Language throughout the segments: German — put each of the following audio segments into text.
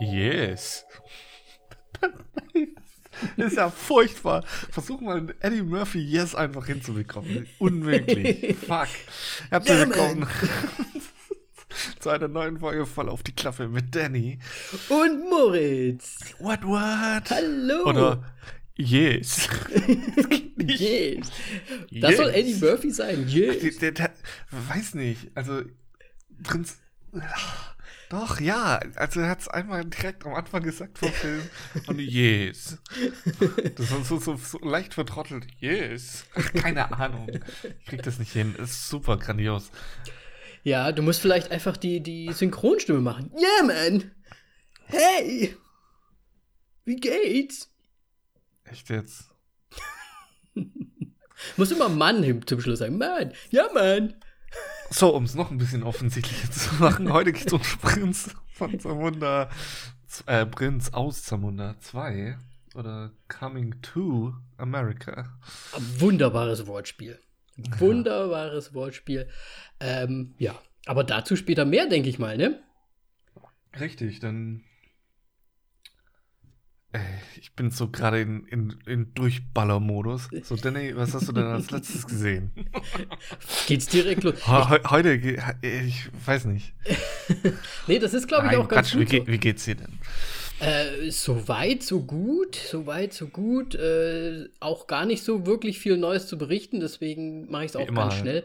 Yes. Das ist ja furchtbar. Versuch mal Eddie Murphy Yes einfach hinzubekommen. Unmöglich. Fuck. Herzlich Ja, willkommen zu einer neuen Folge voll auf die Klaffe mit Danny. Und Moritz. What, what? Hallo. Oder Yes. Yes. Das soll Yes. Eddie Murphy sein. Yes. Der, der, der, weiß nicht. Also, Prinz. Doch, ja. Also, er hat es einmal direkt am Anfang gesagt vom Film. Und yes. Das war so, so, so leicht vertrottelt. Yes. Ach, keine Ahnung. Ich krieg das nicht hin. Ist super grandios. Ja, du musst vielleicht einfach die, die Synchronstimme machen. Yeah, man. Hey. Wie geht's? Echt jetzt? Muss immer Mann zum Schluss sagen. Mann. Ja, Mann. So, um es noch ein bisschen offensichtlicher zu machen. Heute geht es um Prinz von Zamunda. Äh, Prinz aus Zamunda 2. Oder Coming to America. Wunderbares Wortspiel. Wunderbares Wortspiel. Ähm, ja, aber dazu später mehr, denke ich mal, ne? Richtig, dann. Ich bin so gerade in, in, in Durchballermodus. So, Danny, was hast du denn als letztes gesehen? Geht's direkt los. He he- heute, ich weiß nicht. Nee, das ist, glaube ich, Nein, auch ganz Quatsch, wie, gut. so. geht, wie geht's dir denn? Äh, so weit, so gut, so weit, so gut. Äh, auch gar nicht so wirklich viel Neues zu berichten, deswegen mache ich es Wie auch immer ganz halt. schnell.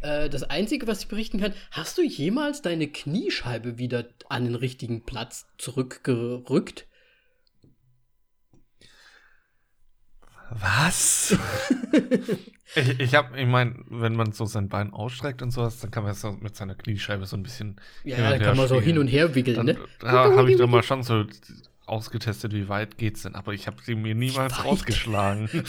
Äh, das Einzige, was ich berichten kann, hast du jemals deine Kniescheibe wieder an den richtigen Platz zurückgerückt? Was? ich ich habe, ich meine, wenn man so sein Bein ausstreckt und sowas, dann kann man so mit seiner Kniescheibe so ein bisschen. Ja, hin und da her kann man so hin und her wickeln, Dann, ne? Da habe ich doch mal schon so ausgetestet, wie weit geht's denn. Aber ich habe sie mir niemals weit? rausgeschlagen. Wie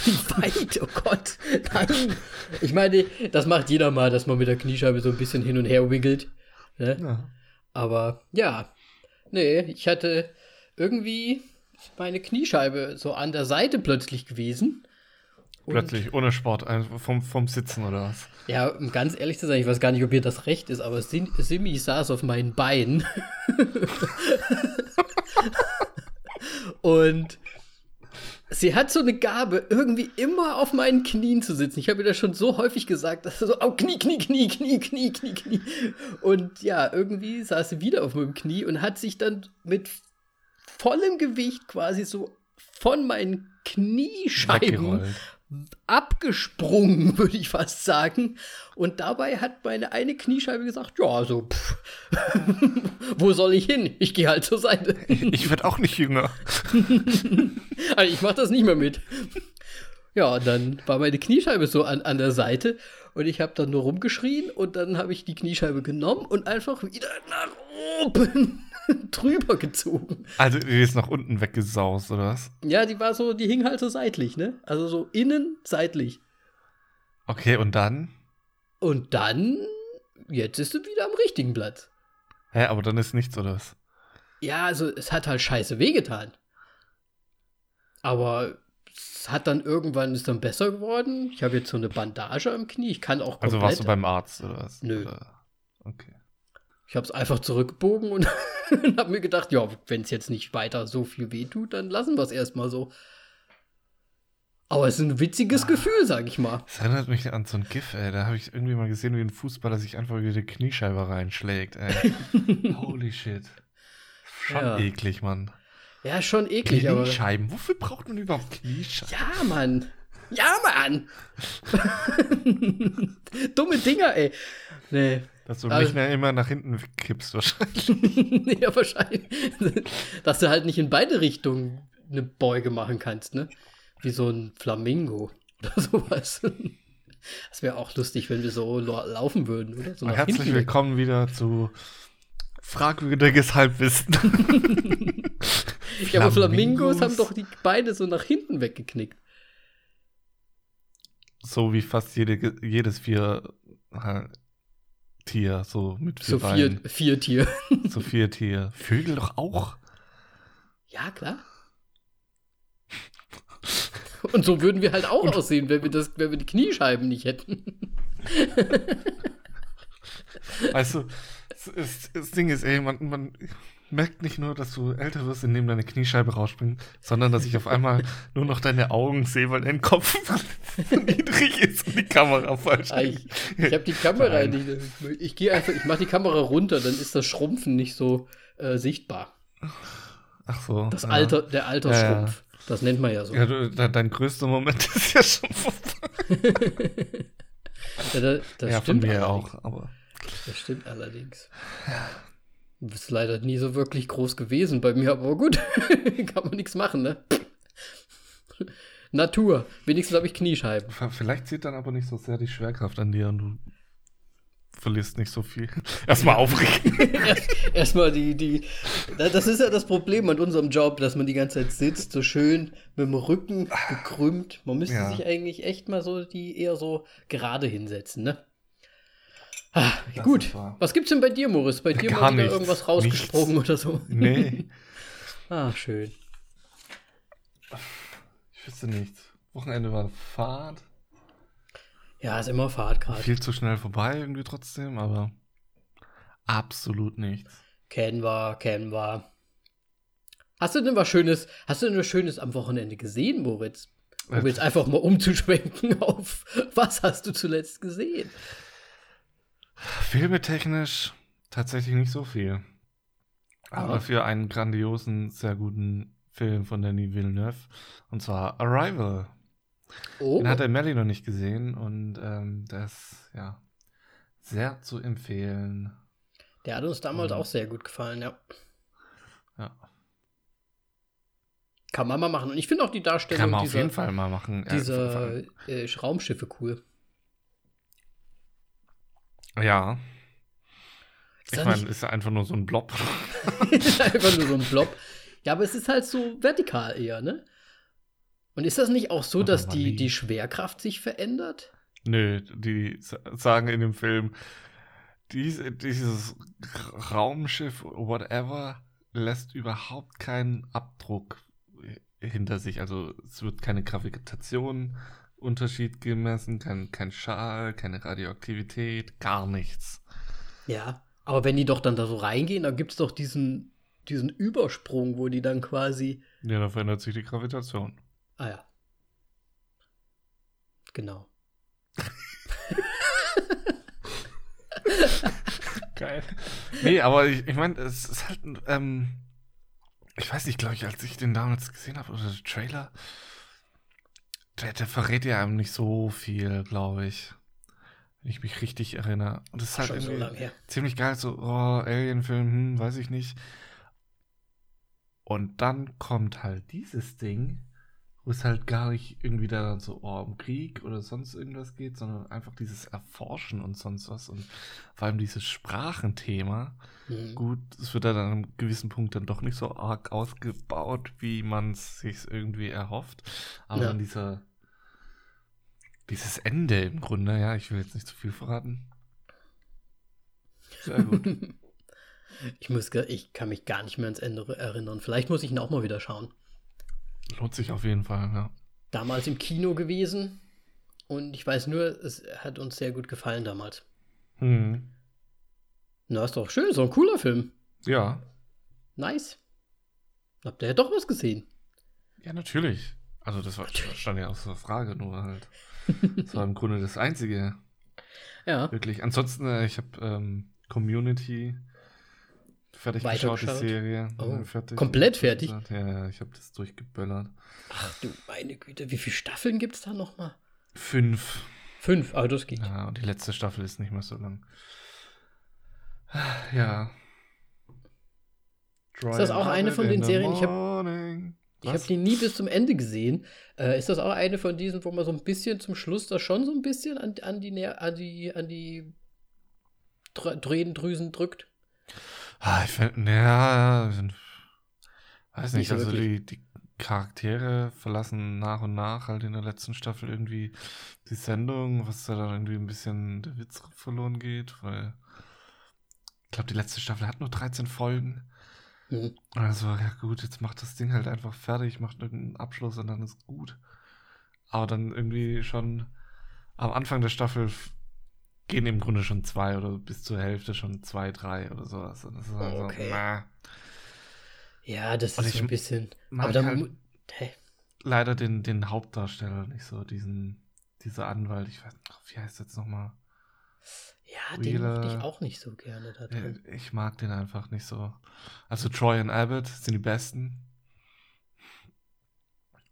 weit? Oh Gott. Nein. Ich meine, das macht jeder mal, dass man mit der Kniescheibe so ein bisschen hin und her wiggelt. Ne? Ja. Aber ja, nee, ich hatte irgendwie meine Kniescheibe so an der Seite plötzlich gewesen. Und, Plötzlich, ohne Sport, einfach vom, vom Sitzen oder was? Ja, um ganz ehrlich zu sein, ich weiß gar nicht, ob ihr das recht ist, aber Sim Simi saß auf meinen Beinen. Und sie hat so eine Gabe, irgendwie immer auf meinen Knien zu sitzen. Ich habe ihr das schon so häufig gesagt, dass sie so, oh, Knie, Knie, Knie, Knie, Knie, Knie, Knie. Und ja, irgendwie saß sie wieder auf meinem Knie und hat sich dann mit vollem Gewicht quasi so von meinen Kniescheiben abgesprungen, würde ich fast sagen. Und dabei hat meine eine Kniescheibe gesagt, ja, also, pff, wo soll ich hin? Ich gehe halt zur Seite. Ich werde auch nicht jünger. Also ich mache das nicht mehr mit. Ja, und dann war meine Kniescheibe so an, an der Seite und ich habe dann nur rumgeschrien und dann habe ich die Kniescheibe genommen und einfach wieder nach oben drüber gezogen. Also, die ist nach unten weggesaust, oder was? Ja, die war so, die hing halt so seitlich, ne? Also so innen seitlich. Okay, und dann? Und dann, jetzt ist sie wieder am richtigen Platz. Hä, aber dann ist nichts, oder was? Ja, also es hat halt scheiße wehgetan. Aber es hat dann irgendwann ist dann besser geworden. Ich habe jetzt so eine Bandage am Knie. Ich kann auch komplett. Also warst du beim Arzt, oder was? Nö. Oder? Okay. Ich habe es einfach zurückgebogen und habe mir gedacht, ja, wenn es jetzt nicht weiter so viel wehtut, dann lassen wir es erstmal so. Aber es ist ein witziges Gefühl, sag ich mal. Das erinnert mich an so ein GIF, ey. Da habe ich irgendwie mal gesehen, wie ein Fußballer sich einfach wieder die Kniescheibe reinschlägt, ey. Holy shit. Schon Ja. eklig, Mann. Ja, schon eklig, aber. Kniescheiben. Wofür braucht man überhaupt Kniescheiben? Ja, Mann. Ja, Mann. Dumme Dinger, ey. Nee. Dass du Also- nicht mehr immer nach hinten kippst, wahrscheinlich. ja, wahrscheinlich. Dass du halt nicht in beide Richtungen eine Beuge machen kannst, ne? Wie so ein Flamingo oder sowas. Das wäre auch lustig, wenn wir so lau- laufen würden, oder? So Herzlich willkommen wieder zu fragwürdiges Halbwissen. Ja, aber Flamingos haben doch die Beine so nach hinten weggeknickt. so wie fast jede, jedes vier Tier, so mit vier So vier, Beinen. vier Tier. So vier Tier. Vögel doch auch. Ja, klar. Und so würden wir halt auch Und aussehen, wenn wir, das, wenn wir die Kniescheiben nicht hätten. Weißt du, das, das Ding ist, ey, man, man merkt nicht nur, dass du älter wirst, indem deine Kniescheibe rausspringt, sondern dass ich auf einmal nur noch deine Augen sehe, weil dein Kopf niedrig ist und die Kamera falsch. Ah, ich ich habe die Kamera nicht. Ich gehe einfach, ich mache die Kamera runter, dann ist das Schrumpfen nicht so äh, sichtbar. Ach so. Das Alter, der Altersschrumpf. Ja, ja. Das nennt man ja so. Ja, du, dein größter Moment ist ja schon vorbei. ja, das, das ja von mir auch, aber. Das stimmt allerdings. Ja. Du bist leider nie so wirklich groß gewesen bei mir, aber gut, kann man nichts machen, ne? Natur. Wenigstens habe ich Kniescheiben. Vielleicht zieht dann aber nicht so sehr die Schwerkraft an dir und du verlierst nicht so viel. Erstmal aufregen. Erstmal die, die. Das ist ja das Problem an unserem Job, dass man die ganze Zeit sitzt, so schön mit dem Rücken gekrümmt. Man müsste ja. sich eigentlich echt mal so die eher so gerade hinsetzen, ne? Ah, gut. Was gibt's denn bei dir, Moritz? Bei dir Gar mal irgendwas rausgesprungen nichts. oder so? Nee. ah, schön. Ich wüsste nichts. Wochenende war Fahrt. Ja, ist immer Fahrt gerade. Viel zu schnell vorbei irgendwie trotzdem, aber absolut nichts. Kennen wir, kennen wir. Hast du denn was Schönes, hast du denn was Schönes am Wochenende gesehen, Moritz? Um jetzt einfach mal umzuschwenken auf, was hast du zuletzt gesehen? Filmetechnisch tatsächlich nicht so viel. Aber für einen grandiosen, sehr guten Film von Denis Villeneuve. Und zwar Arrival. Oh. Den hat der Melly noch nicht gesehen und ähm, das ja sehr zu empfehlen. Der hat uns damals und, auch sehr gut gefallen, ja. Ja. Kann man mal machen. Und ich finde auch die Darstellung Kann man auf dieser, jeden Fall mal machen. Dieser äh, Raumschiffe cool. Ja. Ich meine, ist einfach nur so ein Blob. ist einfach nur so ein Blob. Ja, aber es ist halt so vertikal eher, ne? Und ist das nicht auch so, dass die, die Schwerkraft sich verändert? Nö, die sagen in dem Film, dies, dieses Raumschiff, whatever, lässt überhaupt keinen Abdruck hinter sich. Also es wird keine Gravitation Unterschied gemessen, kein, kein Schal, keine Radioaktivität, gar nichts. Ja, aber wenn die doch dann da so reingehen, dann gibt es doch diesen, diesen Übersprung, wo die dann quasi. Ja, da verändert sich die Gravitation. Ah ja. Genau. Geil. Nee, aber ich, ich meine, es ist halt, ähm, ich weiß nicht, glaube ich, als ich den damals gesehen habe, oder der Trailer, der, der verrät ja einem nicht so viel, glaube ich. Wenn ich mich richtig erinnere. Und das ist halt irgendwie so ziemlich geil, so, oh, Alien-Film, hm, weiß ich nicht. Und dann kommt halt dieses Ding, wo es halt gar nicht irgendwie da so oh, um Krieg oder sonst irgendwas geht, sondern einfach dieses Erforschen und sonst was und vor allem dieses Sprachenthema. Mhm. Gut, es wird dann an einem gewissen Punkt dann doch nicht so arg ausgebaut, wie man es sich irgendwie erhofft. Aber ja. dann dieser dieses Ende im Grunde, ja, ich will jetzt nicht zu viel verraten. Sehr gut. ich, muss, ich kann mich gar nicht mehr ans Ende erinnern. Vielleicht muss ich ihn auch mal wieder schauen. Lohnt sich auf jeden Fall, ja. Damals im Kino gewesen und ich weiß nur, es hat uns sehr gut gefallen damals. Hm. Na, ist doch schön, so ein cooler Film. Ja. Nice. Habt ihr ja doch was gesehen? Ja, natürlich. Also das war, stand ja außer Frage, nur halt. Das war im Grunde das Einzige. Ja. Wirklich. Ansonsten, äh, ich habe ähm, Community fertig geschaut, die Serie. Oh, fertig. Komplett fertig? Ja, ich habe das durchgeböllert. Ach du meine Güte, wie viele Staffeln gibt es da nochmal? Fünf. Fünf, aber das geht. Ja, und die letzte Staffel ist nicht mehr so lang. Ja. ist das auch eine von den Serien? Ich habe ich habe die nie bis zum Ende gesehen. Äh, ist das auch eine von diesen, wo man so ein bisschen zum Schluss da schon so ein bisschen an, an die, an die, an die Drüsen drückt? Ah, ich finde, ja, weiß nicht, nicht also die, die Charaktere verlassen nach und nach halt in der letzten Staffel irgendwie die Sendung, was da dann irgendwie ein bisschen der Witz verloren geht, weil ich glaube, die letzte Staffel hat nur 13 Folgen. Mhm. Also, ja gut, jetzt macht das Ding halt einfach fertig, macht irgendeinen Abschluss und dann ist gut. aber dann irgendwie schon am Anfang der Staffel gehen im Grunde schon zwei oder bis zur Hälfte schon zwei, drei oder sowas. Und das ist halt Okay. na, Ja, das Und ist ich so ein bisschen. Aber dann. halt- hä? leider den, den Hauptdarsteller nicht so, diesen, dieser Anwalt, ich weiß nicht, wie heißt jetzt nochmal? Ja, den mochte ich auch nicht so gerne drin. Ich mag den einfach nicht so. Also Troy und Abbott sind die besten.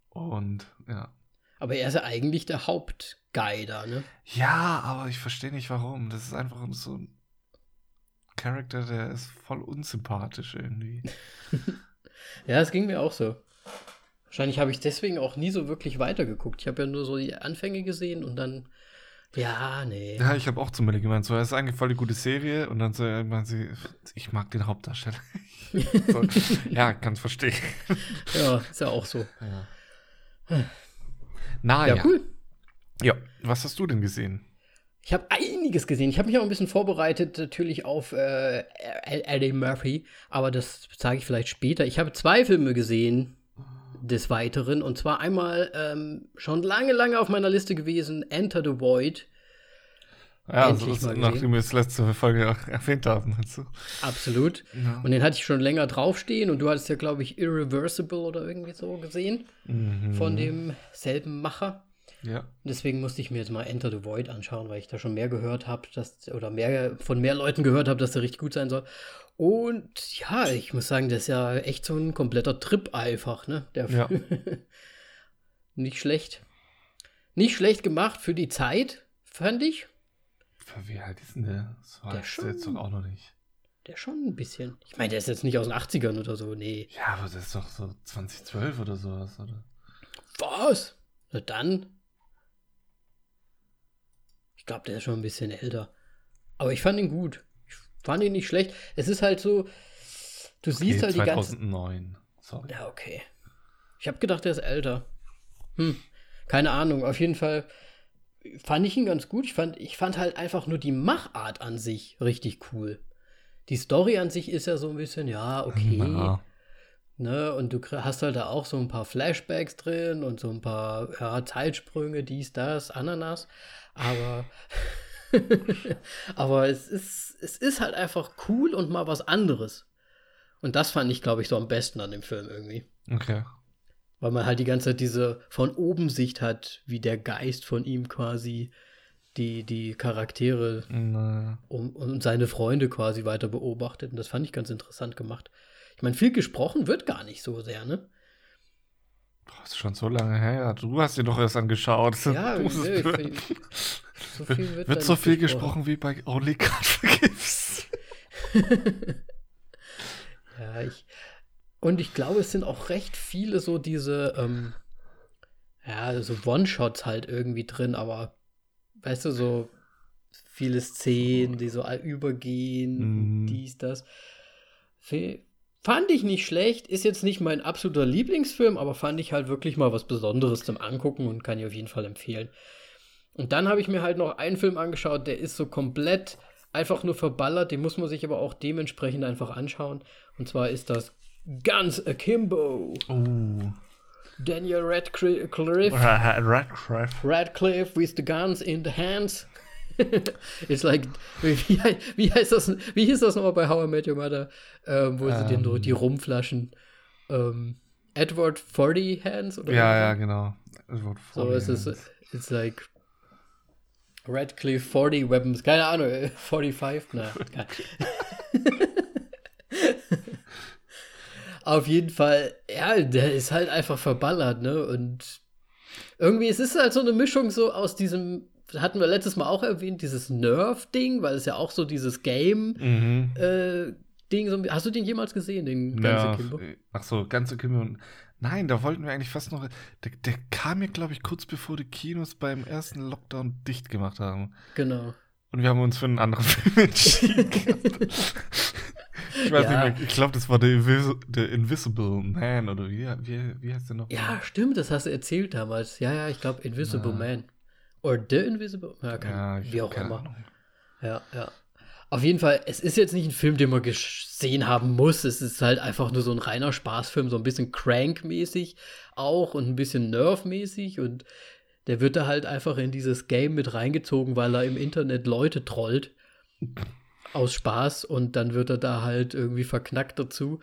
Und ja. Aber er ist ja eigentlich der Da, ne? Ja, aber ich verstehe nicht warum. Das ist einfach so ein Charakter, der ist voll unsympathisch irgendwie. Ja, es ging mir auch so. Wahrscheinlich habe ich deswegen auch nie so wirklich weitergeguckt. Ich habe ja nur so die Anfänge gesehen und dann. Ja, nee. Ja, ich habe auch zu Millie gemeint, so, es ist eigentlich voll die gute Serie und dann so irgendwann sie, ich mag den Hauptdarsteller. so, ja, kann's verstehen. Ja, ist ja auch so. Na Ja, ja. cool. Ja, was hast du denn gesehen? Ich habe einiges gesehen. Ich habe mich auch ein bisschen vorbereitet, natürlich auf äh, Eddie Murphy, aber das sage ich vielleicht später. Ich habe zwei Filme gesehen des Weiteren und zwar einmal ähm, schon lange, lange auf meiner Liste gewesen: Enter the Void. Ja, Endlich so, mal nachdem wir es letzte Folge auch erwähnt haben. Also. Absolut. Ja. Und den hatte ich schon länger draufstehen und du hattest ja, glaube ich, Irreversible oder irgendwie so gesehen Mhm. von demselben Macher. Ja. Deswegen musste ich mir jetzt mal Enter the Void anschauen, weil ich da schon mehr gehört habe, dass oder mehr von mehr Leuten gehört habe, dass der richtig gut sein soll. Und ja, ich muss sagen, das ist ja echt so ein kompletter Trip einfach, ne? Der Ja. Nicht schlecht. Nicht schlecht gemacht für die Zeit, fand ich. Für Wie alt ist denn der? Alt ist der jetzt schon- doch auch noch nicht. Der schon ein bisschen. Ich meine, der ist jetzt nicht aus den 80ern oder so, nee. Ja, aber das ist doch so 2012 oder sowas, oder? Was? Na dann. Ich glaube, der ist schon ein bisschen älter. Aber ich fand ihn gut. Ich fand ihn nicht schlecht. Es ist halt so, du siehst Okay, halt die ganze. 2009. Sorry. Ja, okay. Ich habe gedacht, der ist älter. Hm, keine Ahnung. Auf jeden Fall fand ich ihn ganz gut. Ich fand, ich fand halt einfach nur die Machart an sich richtig cool. Die Story an sich ist ja so ein bisschen, ja, okay. Ja. Ne, und du hast halt da auch so ein paar Flashbacks drin und so ein paar ja, Zeitsprünge, dies, das, Ananas. Aber, aber es ist, es ist halt einfach cool und mal was anderes. Und das fand ich, glaube ich, so am besten an dem Film irgendwie. Okay. Weil man halt die ganze Zeit diese von oben Sicht hat, wie der Geist von ihm quasi die, die Charaktere Na, um, und seine Freunde quasi weiter beobachtet. Und das fand ich ganz interessant gemacht. Ich meine, viel gesprochen wird gar nicht so sehr, ne? boah, ist schon so lange her. Du hast dir doch erst angeschaut. Ja, nö, find- so viel wird, Wird so viel gesprochen wie bei Only God Forgives. Ja, ich. Und ich glaube, es sind auch recht viele so diese, ähm, ja, so One-Shots halt irgendwie drin, aber weißt du, so viele Szenen, die so übergehen, Mhm. dies, das. Fe- Fand ich nicht schlecht, ist jetzt nicht mein absoluter Lieblingsfilm, aber fand ich halt wirklich mal was Besonderes zum Angucken und kann ich auf jeden Fall empfehlen. Und dann habe ich mir halt noch einen Film angeschaut, der ist so komplett einfach nur verballert, den muss man sich aber auch dementsprechend einfach anschauen. Und zwar ist das Guns Akimbo. Oh. Daniel Radcliffe, Radcliffe. Radcliffe with the guns in the hands. It's like, wie, wie, heißt das, wie hieß das nochmal bei How I Met Your Mother, ähm, wo sie den, Ähm. die Rumflaschen, ähm, Edward 40 Hands oder Ja, ja, genau. Es wird So vor ist es, it's like Radcliffe 40 Weapons, keine Ahnung, äh, 45, na, keine. Auf jeden Fall, ja, der ist halt einfach verballert, ne? Und irgendwie, es ist halt so eine Mischung so aus diesem, hatten wir letztes Mal auch erwähnt, dieses Nerf-Ding, weil es ja auch so dieses Game Mhm. äh, hast du den jemals gesehen, den ganzen Ja, Kimbo? ach so, ganze Kimbo. Nein, da wollten wir eigentlich fast noch. Der, der kam mir, glaube ich, kurz bevor die Kinos beim ersten Lockdown dicht gemacht haben. Genau. Und wir haben uns für einen anderen Film entschieden. ich weiß Ja. nicht mehr, ich glaube, das war der, Invis der Invisible Man oder wie, wie, wie heißt der noch? Ja, stimmt, das hast du erzählt damals. Ja, ja, ich glaube Invisible Ja. Man. Oder The Invisible? Ja, kann, Ja, wie auch immer. Ahnung. Ja, ja. Auf jeden Fall, es ist jetzt nicht ein Film, den man gesehen haben muss. Es ist halt einfach nur so ein reiner Spaßfilm, so ein bisschen Crank-mäßig auch und ein bisschen Nerf-mäßig. Und Der wird da halt einfach in dieses Game mit reingezogen, weil er im Internet Leute trollt. Aus Spaß und dann wird er da halt irgendwie verknackt dazu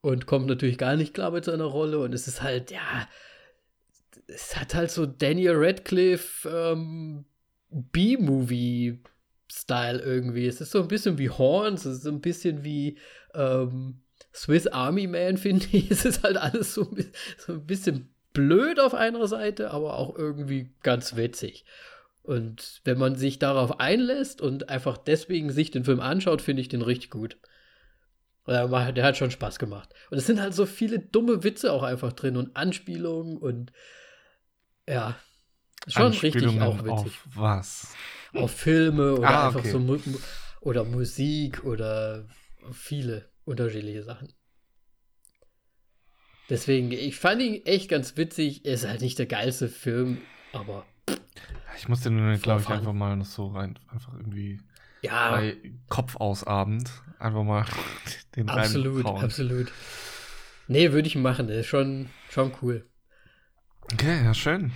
und kommt natürlich gar nicht klar mit seiner Rolle. Und es ist halt, ja, es hat halt so Daniel Radcliffe ähm, B-Movie-Style irgendwie. Es ist so ein bisschen wie Horns, es ist so ein bisschen wie ähm, Swiss Army Man, finde ich. Es ist halt alles so, so ein bisschen blöd auf einer Seite, aber auch irgendwie ganz witzig. Und wenn man sich darauf einlässt und einfach deswegen sich den Film anschaut, finde ich den richtig gut. Der hat schon Spaß gemacht. Und es sind halt so viele dumme Witze auch einfach drin und Anspielungen und ja, schon richtig auch witzig. Auf was? Auf Filme oder ah, einfach okay. so Mu oder Musik oder viele unterschiedliche Sachen. Deswegen, ich fand ihn echt ganz witzig. Er ist halt nicht der geilste Film, aber. Ich muss den, glaube ich, einfach mal so rein, einfach irgendwie ja. bei Kopf aus Abend einfach mal den Absolut, absolut. Nee, würde ich machen. Das ist schon, schon cool. Okay, ja, schön.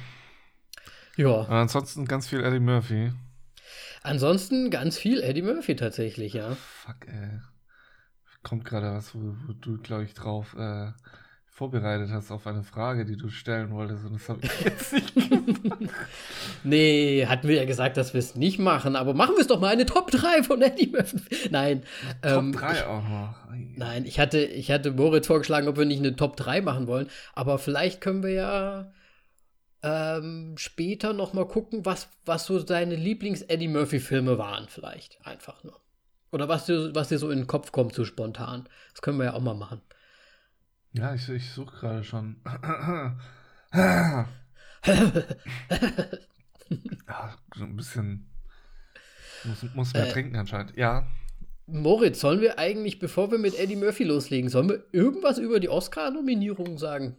Ja. Aber ansonsten ganz viel Eddie Murphy. Ansonsten ganz viel Eddie Murphy tatsächlich, ja. Fuck, ey. Kommt gerade was, wo, wo du, glaube ich, drauf äh, vorbereitet hast auf eine Frage, die du stellen wolltest und das habe ich jetzt nicht nee, hatten wir ja gesagt, dass wir es nicht machen, aber machen wir es doch mal eine Top 3 von Eddie Murphy. Nein. Top ähm, 3 auch noch. Nein, ich hatte, ich hatte Moritz vorgeschlagen, ob wir nicht eine Top 3 machen wollen, aber vielleicht können wir ja ähm, später noch mal gucken, was, was so deine Lieblings-Eddie Murphy-Filme waren, vielleicht. Einfach nur. Oder was dir, was dir so in den Kopf kommt, so spontan. Das können wir ja auch mal machen. Ja, ich, ich suche gerade schon. ja, so ein bisschen. Muss, muss mehr äh, trinken anscheinend. Ja. Moritz, sollen wir eigentlich, bevor wir mit Eddie Murphy loslegen, sollen wir irgendwas über die Oscar-Nominierungen sagen?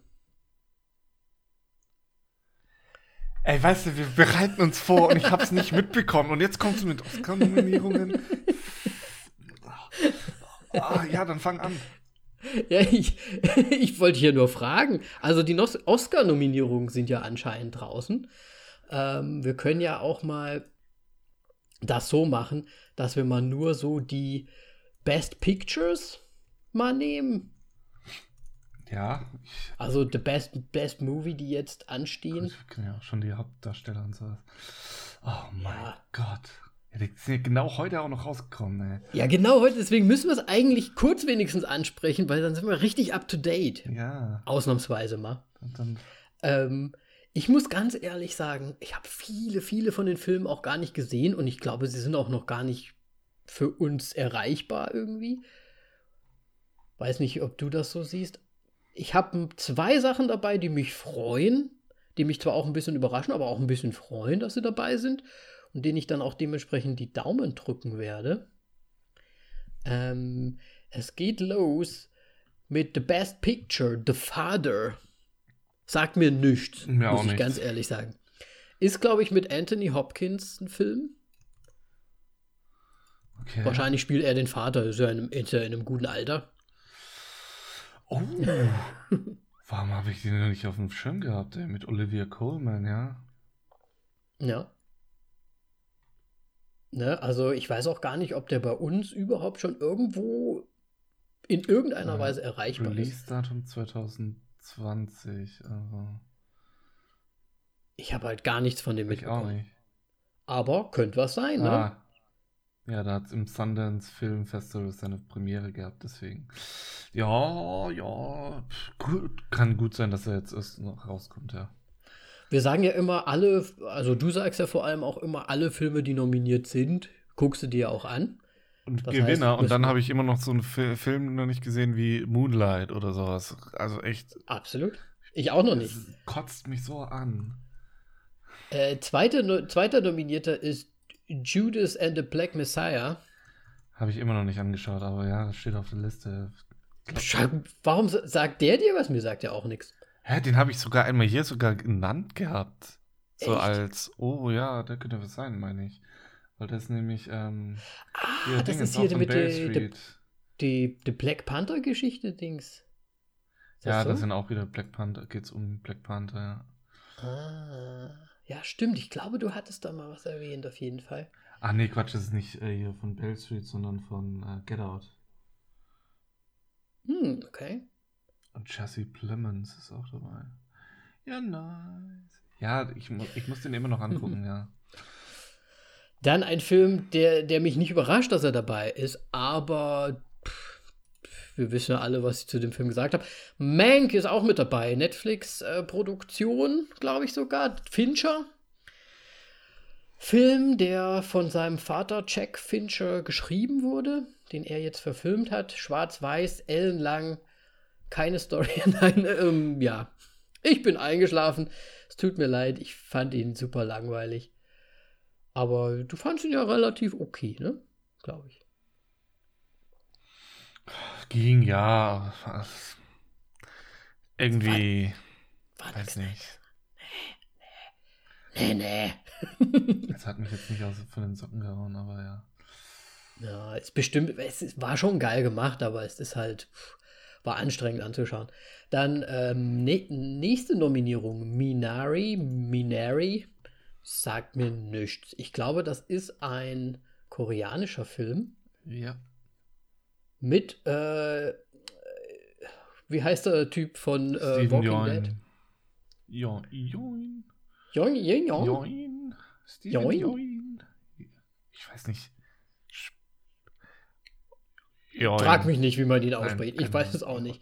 Ey, weißt du, wir bereiten uns vor und ich hab's nicht mitbekommen. Und jetzt kommst du mit Oscar-Nominierungen. Ah, ja, dann fang an. Ja, ich, ich wollte hier nur fragen. Also die Oscar-Nominierungen sind ja anscheinend draußen. Ähm, wir können ja auch mal das so machen, dass wir mal nur so die Best Pictures mal nehmen. Ja. Also the best, best Movie, die jetzt anstehen. Ich kenne ja auch schon die Hauptdarsteller und so. Oh mein ja. Gott. Ja, die sind ja genau heute auch noch rausgekommen, ey. Ja, genau heute. Deswegen müssen wir es eigentlich kurz wenigstens ansprechen, weil dann sind wir richtig up to date. Ja. Ausnahmsweise mal. Ähm, ich muss ganz ehrlich sagen, ich habe viele, viele von den Filmen auch gar nicht gesehen und ich glaube, sie sind auch noch gar nicht für uns erreichbar irgendwie. Weiß nicht, ob du das so siehst. Ich habe zwei Sachen dabei, die mich freuen, die mich zwar auch ein bisschen überraschen, aber auch ein bisschen freuen, dass sie dabei sind und denen ich dann auch dementsprechend die Daumen drücken werde. Ähm, es geht los mit The Best Picture, The Father. Sagt mir nichts, mir muss ich nichts. ganz ehrlich sagen. Ist, glaube ich, mit Anthony Hopkins ein Film. Okay. Wahrscheinlich spielt er den Vater, ist ja in einem, ist ja in einem guten Alter. Oh. Warum habe ich den noch nicht auf dem Schirm gehabt, ey? Mit Olivia Coleman, ja? Ja. Ne, also ich weiß auch gar nicht, ob der bei uns überhaupt schon irgendwo in irgendeiner ja, Weise erreichbar Release ist. Release-Datum 2020. Also. Ich habe halt gar nichts von dem ich mitbekommen. Auch nicht. Aber könnte was sein, ne? ah. ne? Ja, da hat es im Sundance Film Festival seine Premiere gehabt, deswegen. Ja, ja, gut, kann gut sein, dass er jetzt erst noch rauskommt, ja. Wir sagen ja immer alle, also du sagst ja vor allem auch immer, alle Filme, die nominiert sind, guckst du dir auch an. Und das Gewinner. Heißt, und dann habe ich immer noch so einen Fi Film noch nicht gesehen wie Moonlight oder sowas. Also echt. Absolut. Ich auch noch nicht. kotzt mich so an. Äh, zweite, zweiter Nominierter ist Judas and the Black Messiah. Habe ich immer noch nicht angeschaut, aber ja, das steht auf der Liste. Warum sagt der dir was? Mir sagt er auch nichts. Hä, den habe ich sogar einmal hier sogar genannt gehabt. So Echt? als, oh ja, der könnte was sein, meine ich. Weil das nämlich, ähm, ah, das ist hier mit der die, die, die Black Panther-Geschichte-Dings. Ja, so? das sind auch wieder Black Panther, geht's um Black Panther, ja. Ah. Ja, stimmt. Ich glaube, du hattest da mal was erwähnt, auf jeden Fall. Ah, nee, Quatsch, das ist nicht äh, hier von Bell Street, sondern von äh, Get Out. Hm, okay. Und Jesse Plemons ist auch dabei. Ja, nice. Ja, ich, ich muss den immer noch angucken, ja. Dann ein Film, der, der mich nicht überrascht, dass er dabei ist, aber wir wissen ja alle, was ich zu dem Film gesagt habe. Mank ist auch mit dabei. Netflix-Produktion, äh, glaube ich sogar. Fincher. Film, der von seinem Vater Jack Fincher geschrieben wurde, den er jetzt verfilmt hat. Schwarz-Weiß, ellenlang. Keine Story. Nein, ähm, ja. Ich bin eingeschlafen. Es tut mir leid. Ich fand ihn super langweilig. Aber du fandest ihn ja relativ okay, ne? Glaube ich. Ging, ja. Irgendwie. War, war weiß nicht. Nee, nee. Es hat mich jetzt nicht aus, von den Socken gehauen, aber ja. Ja, ist bestimmt, es war schon geil gemacht, aber es ist halt, war anstrengend anzuschauen. Dann ähm, nächste Nominierung, Minari, Minari, sagt mir nichts. Ich glaube, das ist ein koreanischer Film. Ja. Mit, äh, wie heißt der Typ von äh, Walking Join. Dead? Join. Join. Join, Join, Join. Join. Steven Join. Join. Ich weiß nicht. Join. Frag mich nicht, wie man ihn ausspricht. Ich weiß es auch nicht.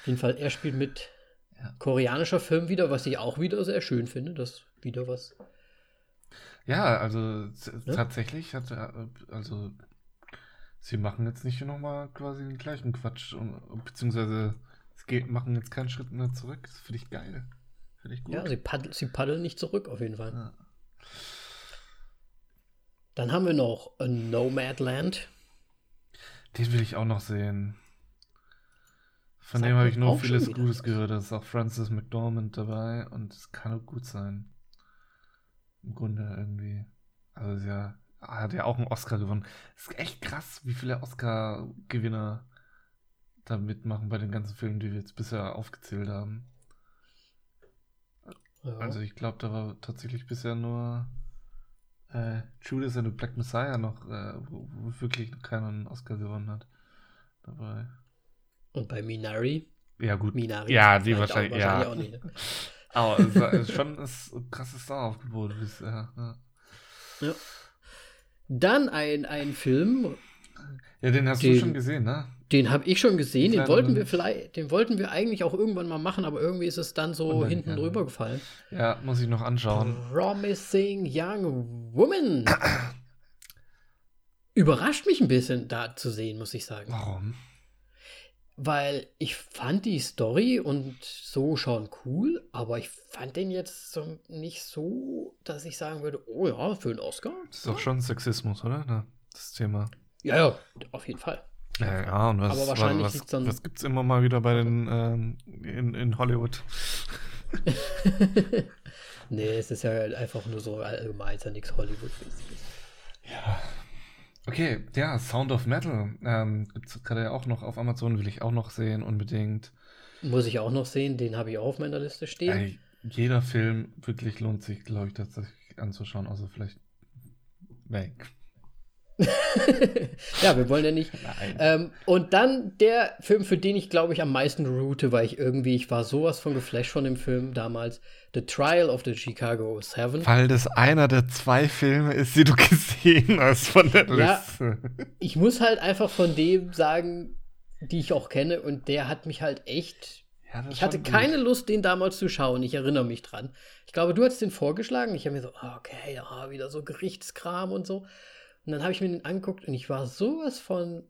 Auf jeden Fall, er spielt mit ja. koreanischer Film wieder, was ich auch wieder sehr schön finde. Das wieder was. Ja, also ne? tatsächlich hat er, also sie machen jetzt nicht nochmal quasi den gleichen Quatsch, und, beziehungsweise es geht, machen jetzt keinen Schritt mehr zurück. Das finde ich geil. Finde ich gut. Ja, sie, paddel, sie paddeln nicht zurück, auf jeden Fall. Ja. Dann haben wir noch Nomadland. Den will ich auch noch sehen. Von Sag dem habe ich nur vieles Gutes gehört. Da ist auch Francis McDormand dabei und es kann auch gut sein. Im Grunde irgendwie. Also ja, hat ja auch einen Oscar gewonnen. Es ist echt krass, wie viele Oscar-Gewinner da mitmachen bei den ganzen Filmen, die wir jetzt bisher aufgezählt haben. Ja. Also ich glaube, da war tatsächlich bisher nur äh, Judas and the Black Messiah noch, äh, wo, wo, wirklich noch keiner einen Oscar gewonnen hat. Dabei. Und bei Minari? Ja, gut. Minari. Ja, die wahrscheinlich, auch, wahrscheinlich ja. Auch nicht, ne? Aber es ist schon ein krasses Star-Aufgebot bisher. Ja. ja. Dann ein, ein Film. Ja, den hast den, du schon gesehen, ne? Den habe ich schon gesehen. Den wollten wir vielleicht, den wollten wir eigentlich auch irgendwann mal machen, aber irgendwie ist es dann so dann, hinten ja. drüber gefallen. Ja, muss ich noch anschauen. Promising Young Woman. Überrascht mich ein bisschen da zu sehen, muss ich sagen. Warum? Weil ich fand die Story und so schon cool, aber ich fand den jetzt so nicht so, dass ich sagen würde, oh ja, für einen Oscar. Das ist doch schon Sexismus, oder? Das Thema. Ja, ja, auf jeden Fall. Ja, ja und was, aber wahrscheinlich was, was, was gibt es immer mal wieder bei den ähm, in, in Hollywood? nee, es ist ja einfach nur so allgemein, ist ja nichts Hollywood-mäßiges. Ja, Okay, ja, Sound of Metal. Ähm, Gibt es gerade ja auch noch auf Amazon, will ich auch noch sehen, unbedingt. Muss ich auch noch sehen, den habe ich auch auf meiner Liste stehen. Ey, jeder Film wirklich lohnt sich, glaube ich, tatsächlich anzuschauen, außer vielleicht weg. ja, wir wollen ja nicht. Ähm, und dann der Film, für den ich glaube ich am meisten route, weil ich irgendwie, ich war sowas von geflasht von dem Film damals. The Trial of the Chicago Seven. Weil das einer der zwei Filme ist, die du gesehen hast von der Liste. Ja, ich muss halt einfach von dem sagen, die ich auch kenne, und der hat mich halt echt. Ja, ich hatte keine Lust, den damals zu schauen. Ich erinnere mich dran. Ich glaube, du hast den vorgeschlagen. Ich habe mir so, ah, okay, ja, wieder so Gerichtskram und so. Und dann habe ich mir den angeguckt und ich war sowas von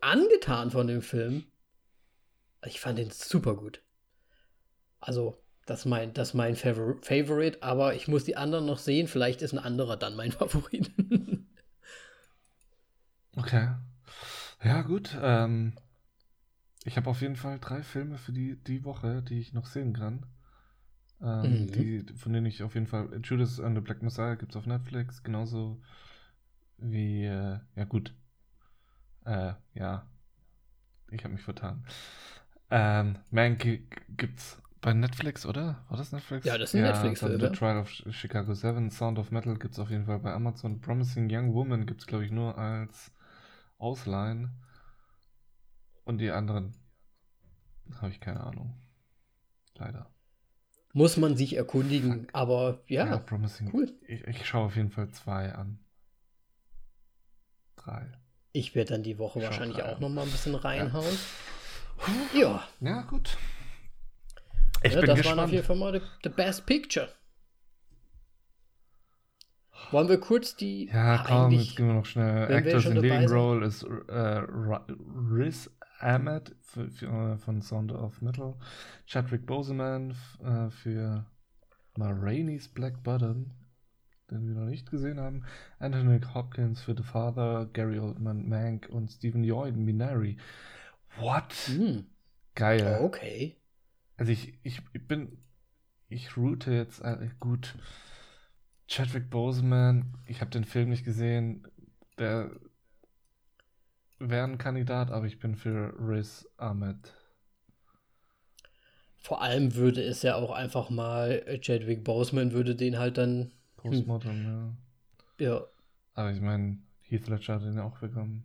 angetan von dem Film. Ich fand den super gut. Also, das ist mein, das ist mein Favor Favorite, aber ich muss die anderen noch sehen. Vielleicht ist ein anderer dann mein Favorit. okay. Ja, gut. Ähm, ich habe auf jeden Fall drei Filme für die, die Woche, die ich noch sehen kann. Ähm, mhm. die, von denen ich auf jeden Fall. Judas and the Black Messiah gibt es auf Netflix. Genauso wie, äh, ja gut, äh, ja, ich habe mich vertan. Ähm, Man gibt's bei Netflix, oder? War das Netflix? Ja, das ist ein Netflix-Film, The ja. Trial of Chicago 7, Sound of Metal gibt es auf jeden Fall bei Amazon. Promising Young Woman gibt es, glaube ich, nur als Ausleihen. Und die anderen habe ich keine Ahnung. Leider. Muss man sich erkundigen, aber ja, Ja, Promising. cool. Ich, ich schaue auf jeden Fall zwei an. Drei. ich werde dann die Woche Schau wahrscheinlich rein. auch noch mal ein bisschen reinhauen. Ja, Ja, gut. Ich ja bin das gespannt. waren auf jeden Fall mal the, the Best Picture. Wollen wir kurz die. Ja, Ah, komm, jetzt gehen wir noch schnell. Actors in Leading. Role ist äh, Ra- Riz Ahmed für, für, äh, von Sound of Metal, Chadwick Boseman äh, für Ma Rainey's Black Bottom, den wir noch nicht gesehen haben, Anthony Hopkins für The Father, Gary Oldman Mank und Stephen Yeun Minari. What? Hm, Geil. okay. Also ich, ich, ich bin, ich route jetzt äh, gut. Chadwick Boseman, ich habe den Film nicht gesehen, der wäre ein Kandidat, aber ich bin für Riz Ahmed. Vor allem würde es ja auch einfach mal, äh, Chadwick Boseman würde den halt dann, Postmortem, ja. ja, Aber ich meine, Heath Ledger hat den ja auch bekommen.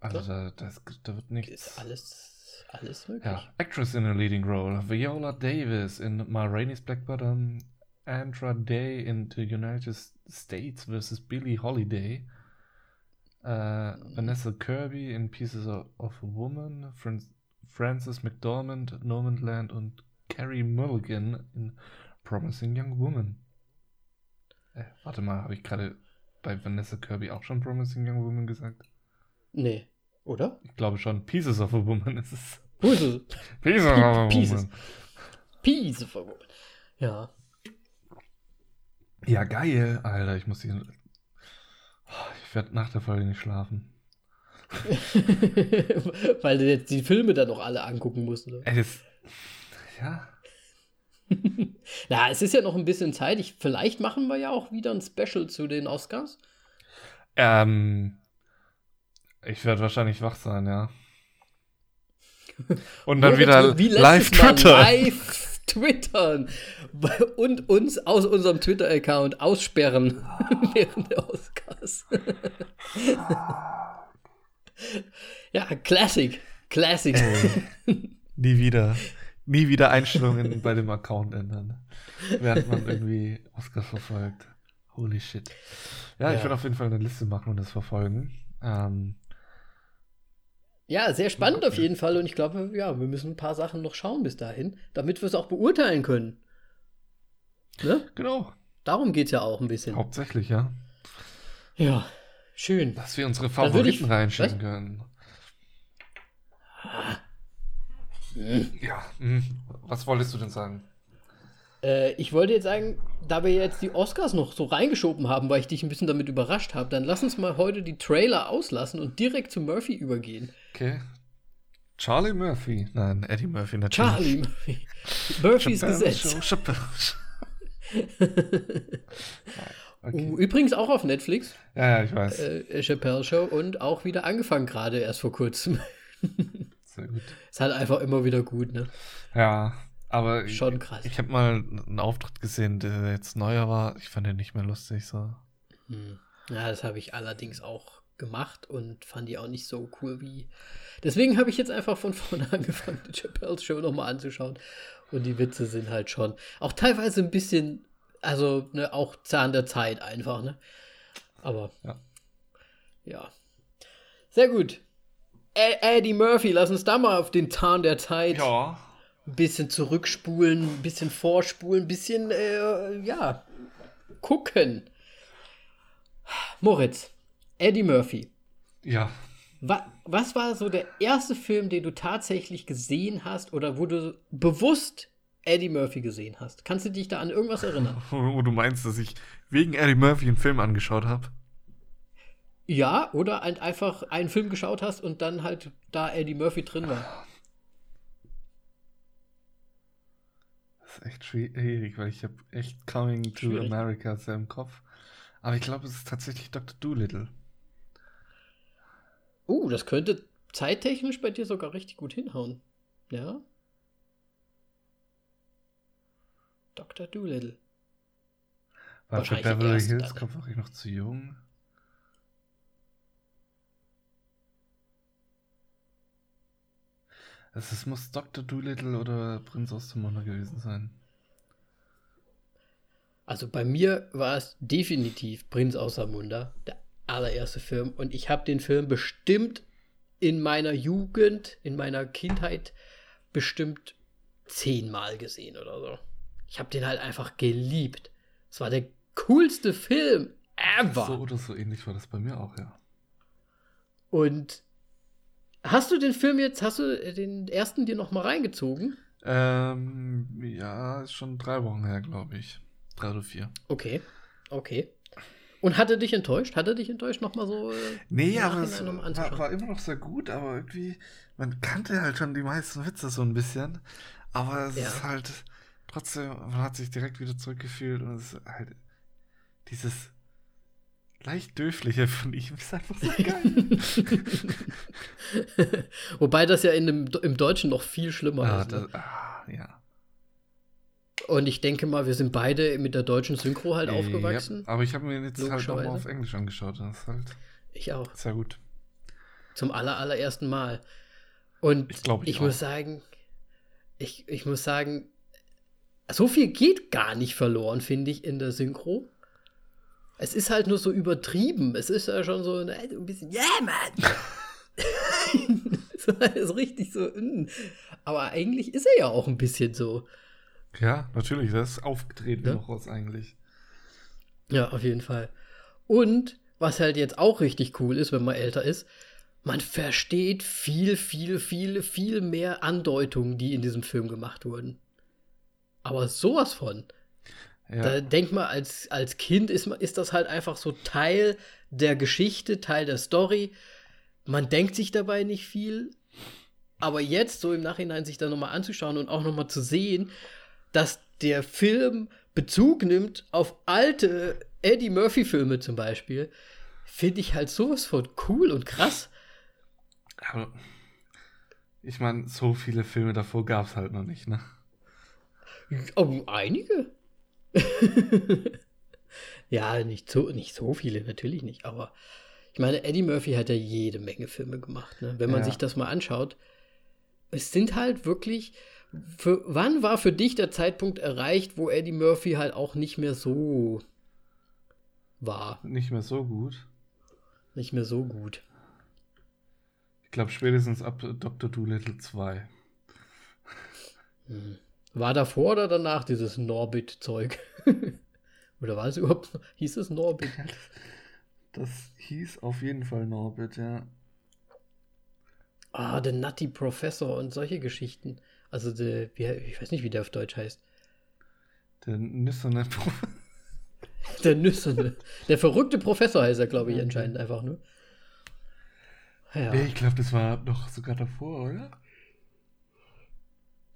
Also da, das, da wird nichts. ist alles, alles möglich. Ja, Actress in a Leading Role. Viola Davis in Ma Rainey's Black Bottom. Andra Day in The United States vs. Billie Holiday. Äh, Vanessa Kirby in Pieces of, of a Woman. Fran Frances McDormand, No Man's Land und Carrie Mulligan in Promising Young Woman. Äh, warte mal, habe ich gerade bei Vanessa Kirby auch schon Promising Young Woman gesagt? Nee, oder? Ich glaube schon. Pieces of a Woman ist es. Wo ist es? Pieces of a Pieces. Woman. Peace of a Woman. Ja. Ja, geil, Alter, ich muss die. Ich werde nach der Folge nicht schlafen. Weil du jetzt die Filme dann noch alle angucken musst. Oder? Ey, das. Ja. Na, es ist ja noch ein bisschen Zeit. Ich, vielleicht machen wir ja auch wieder ein Special zu den Oscars. Ähm. Ich werde wahrscheinlich wach sein, ja. Und dann wieder wie live Twitter. Live twittern. Und uns aus unserem Twitter-Account aussperren während der Oscars. ja, Classic. Classic. Ey, nie wieder. Nie wieder Einstellungen bei dem Account ändern. Während man irgendwie Oscars verfolgt. Holy shit. Ja, ich Ja. werde auf jeden Fall eine Liste machen und das verfolgen. Ähm, Ja, sehr spannend auf jeden Fall. Und ich glaube, ja, wir müssen ein paar Sachen noch schauen bis dahin, damit wir es auch beurteilen können. Ne? genau. Darum geht es ja auch ein bisschen. Hauptsächlich, ja. Ja, schön. Dass wir unsere würde ich- Favoriten reinschicken was? können. Ja, hm. was wolltest du denn sagen? Äh, ich wollte jetzt sagen, da wir jetzt die Oscars noch so reingeschoben haben, weil ich dich ein bisschen damit überrascht habe, dann lass uns mal heute die Trailer auslassen und direkt zu Murphy übergehen. Okay. Charlie Murphy. Nein, Eddie Murphy natürlich. Charlie Murphy. Murphys Gesetz. Okay. Uh, Übrigens auch auf Netflix, Ja, ja, ich weiß. äh, Chappelle Show und auch wieder angefangen gerade erst vor kurzem. Sehr gut. Ist halt einfach immer wieder gut, ne? Ja, aber ich, Schon krass. ich habe mal einen Auftritt gesehen, der jetzt neuer war. Ich fand den nicht mehr lustig. So. Hm. Ja, das habe ich allerdings auch gemacht und fand die auch nicht so cool wie. Deswegen habe ich jetzt einfach von vorne angefangen, die Chappelle's Show nochmal anzuschauen. Und die Witze sind halt schon auch teilweise ein bisschen, also ne, auch Zahn der Zeit einfach, ne? Aber Ja. ja. Sehr gut. Ed- Eddie Murphy, lass uns da mal auf den Zahn der Zeit Ja. ein bisschen zurückspulen, ein bisschen vorspulen, ein bisschen, äh, ja, gucken. Moritz, Eddie Murphy. Ja. Wa was war so der erste Film, den du tatsächlich gesehen hast oder wo du bewusst Eddie Murphy gesehen hast? Kannst du dich da an irgendwas erinnern? Wo, wo du meinst, dass ich wegen Eddie Murphy einen Film angeschaut habe. Ja, oder ein, einfach einen Film geschaut hast und dann halt da Eddie Murphy drin war. Das ist echt schwierig, weil ich habe echt Coming to Schwierig. America sehr im Kopf. Aber ich glaube, es ist tatsächlich Dr. Doolittle. Uh, das könnte zeittechnisch bei dir sogar richtig gut hinhauen. Ja? Dr. Doolittle. War für Beverly Hills. Cop war ich noch zu jung. Also es muss Dr. Doolittle oder Prinz aus dem Wunder gewesen sein. Also bei mir war es definitiv Prinz aus Samunda, der allererste Film. Und ich habe den Film bestimmt in meiner Jugend, in meiner Kindheit bestimmt zehnmal gesehen oder so. Ich habe den halt einfach geliebt. Es war der coolste Film ever. So oder so ähnlich war das bei mir auch, ja. Und hast du den Film jetzt, hast du den ersten dir noch mal reingezogen? Ähm, ja, ist schon drei Wochen her, glaube ich. Drei oder vier. Okay, okay. Und hat er dich enttäuscht? Hat er dich enttäuscht noch mal so? äh, Nee, aber es war, war immer noch sehr gut, aber irgendwie, man kannte halt schon die meisten Witze so ein bisschen. Aber es Ja. ist halt trotzdem, man hat sich direkt wieder zurückgefühlt und es ist halt dieses leicht döfliche von ihm ist einfach so geil. Wobei das ja in dem, im Deutschen noch viel schlimmer ah, ist. Ne? das, ah, ja. Und ich denke mal, wir sind beide mit der deutschen Synchro halt aufgewachsen. Ja, aber ich habe mir jetzt halt auch mal auf Englisch angeschaut. Das halt Ich auch. sehr gut. Zum aller, allerersten Mal. Und Ich glaub, ich ich muss sagen, ich, ich muss sagen, so viel geht gar nicht verloren, finde ich, in der Synchro. Es ist halt nur so übertrieben. Es ist ja schon so, ne, ein bisschen, ja, Mann! so, richtig so, mm. aber eigentlich ist er ja auch ein bisschen so. Ja, natürlich, das ist aufgedreht Ja. noch was eigentlich. Ja, auf jeden Fall. Und was halt jetzt auch richtig cool ist, wenn man älter ist, man versteht viel, viel, viel, viel mehr Andeutungen, die in diesem Film gemacht wurden. Aber sowas von. Ja. Da denkt man, als, als Kind ist, ist das halt einfach so Teil der Geschichte, Teil der Story. Man denkt sich dabei nicht viel. Aber jetzt, so im Nachhinein, sich da nochmal anzuschauen und auch nochmal zu sehen, dass der Film Bezug nimmt auf alte Eddie Murphy-Filme zum Beispiel, finde ich halt sowas von cool und krass. Aber ich meine, so viele Filme davor gab es halt noch nicht, ne? Oh, einige. ja, nicht so, nicht so viele, natürlich nicht. Aber ich meine, Eddie Murphy hat ja jede Menge Filme gemacht. Ne? Wenn man Ja. sich das mal anschaut, es sind halt wirklich. Für, wann war für dich der Zeitpunkt erreicht, wo Eddie Murphy halt auch nicht mehr so war? Nicht mehr so gut. Nicht mehr so gut. Ich glaube spätestens ab Dr. Doolittle 2. War davor oder danach dieses Norbit-Zeug? oder war es überhaupt, hieß es Norbit? Das hieß auf jeden Fall Norbit, ja. Ah, der Nutty Professor und solche Geschichten. Also, der, ich weiß nicht, wie der auf Deutsch heißt. Der nüsserne Prof Der Nüssende. Der verrückte Professor heißt er, glaube ich, anscheinend einfach nur. Ja, Nee, ich glaube, das war doch sogar davor, oder?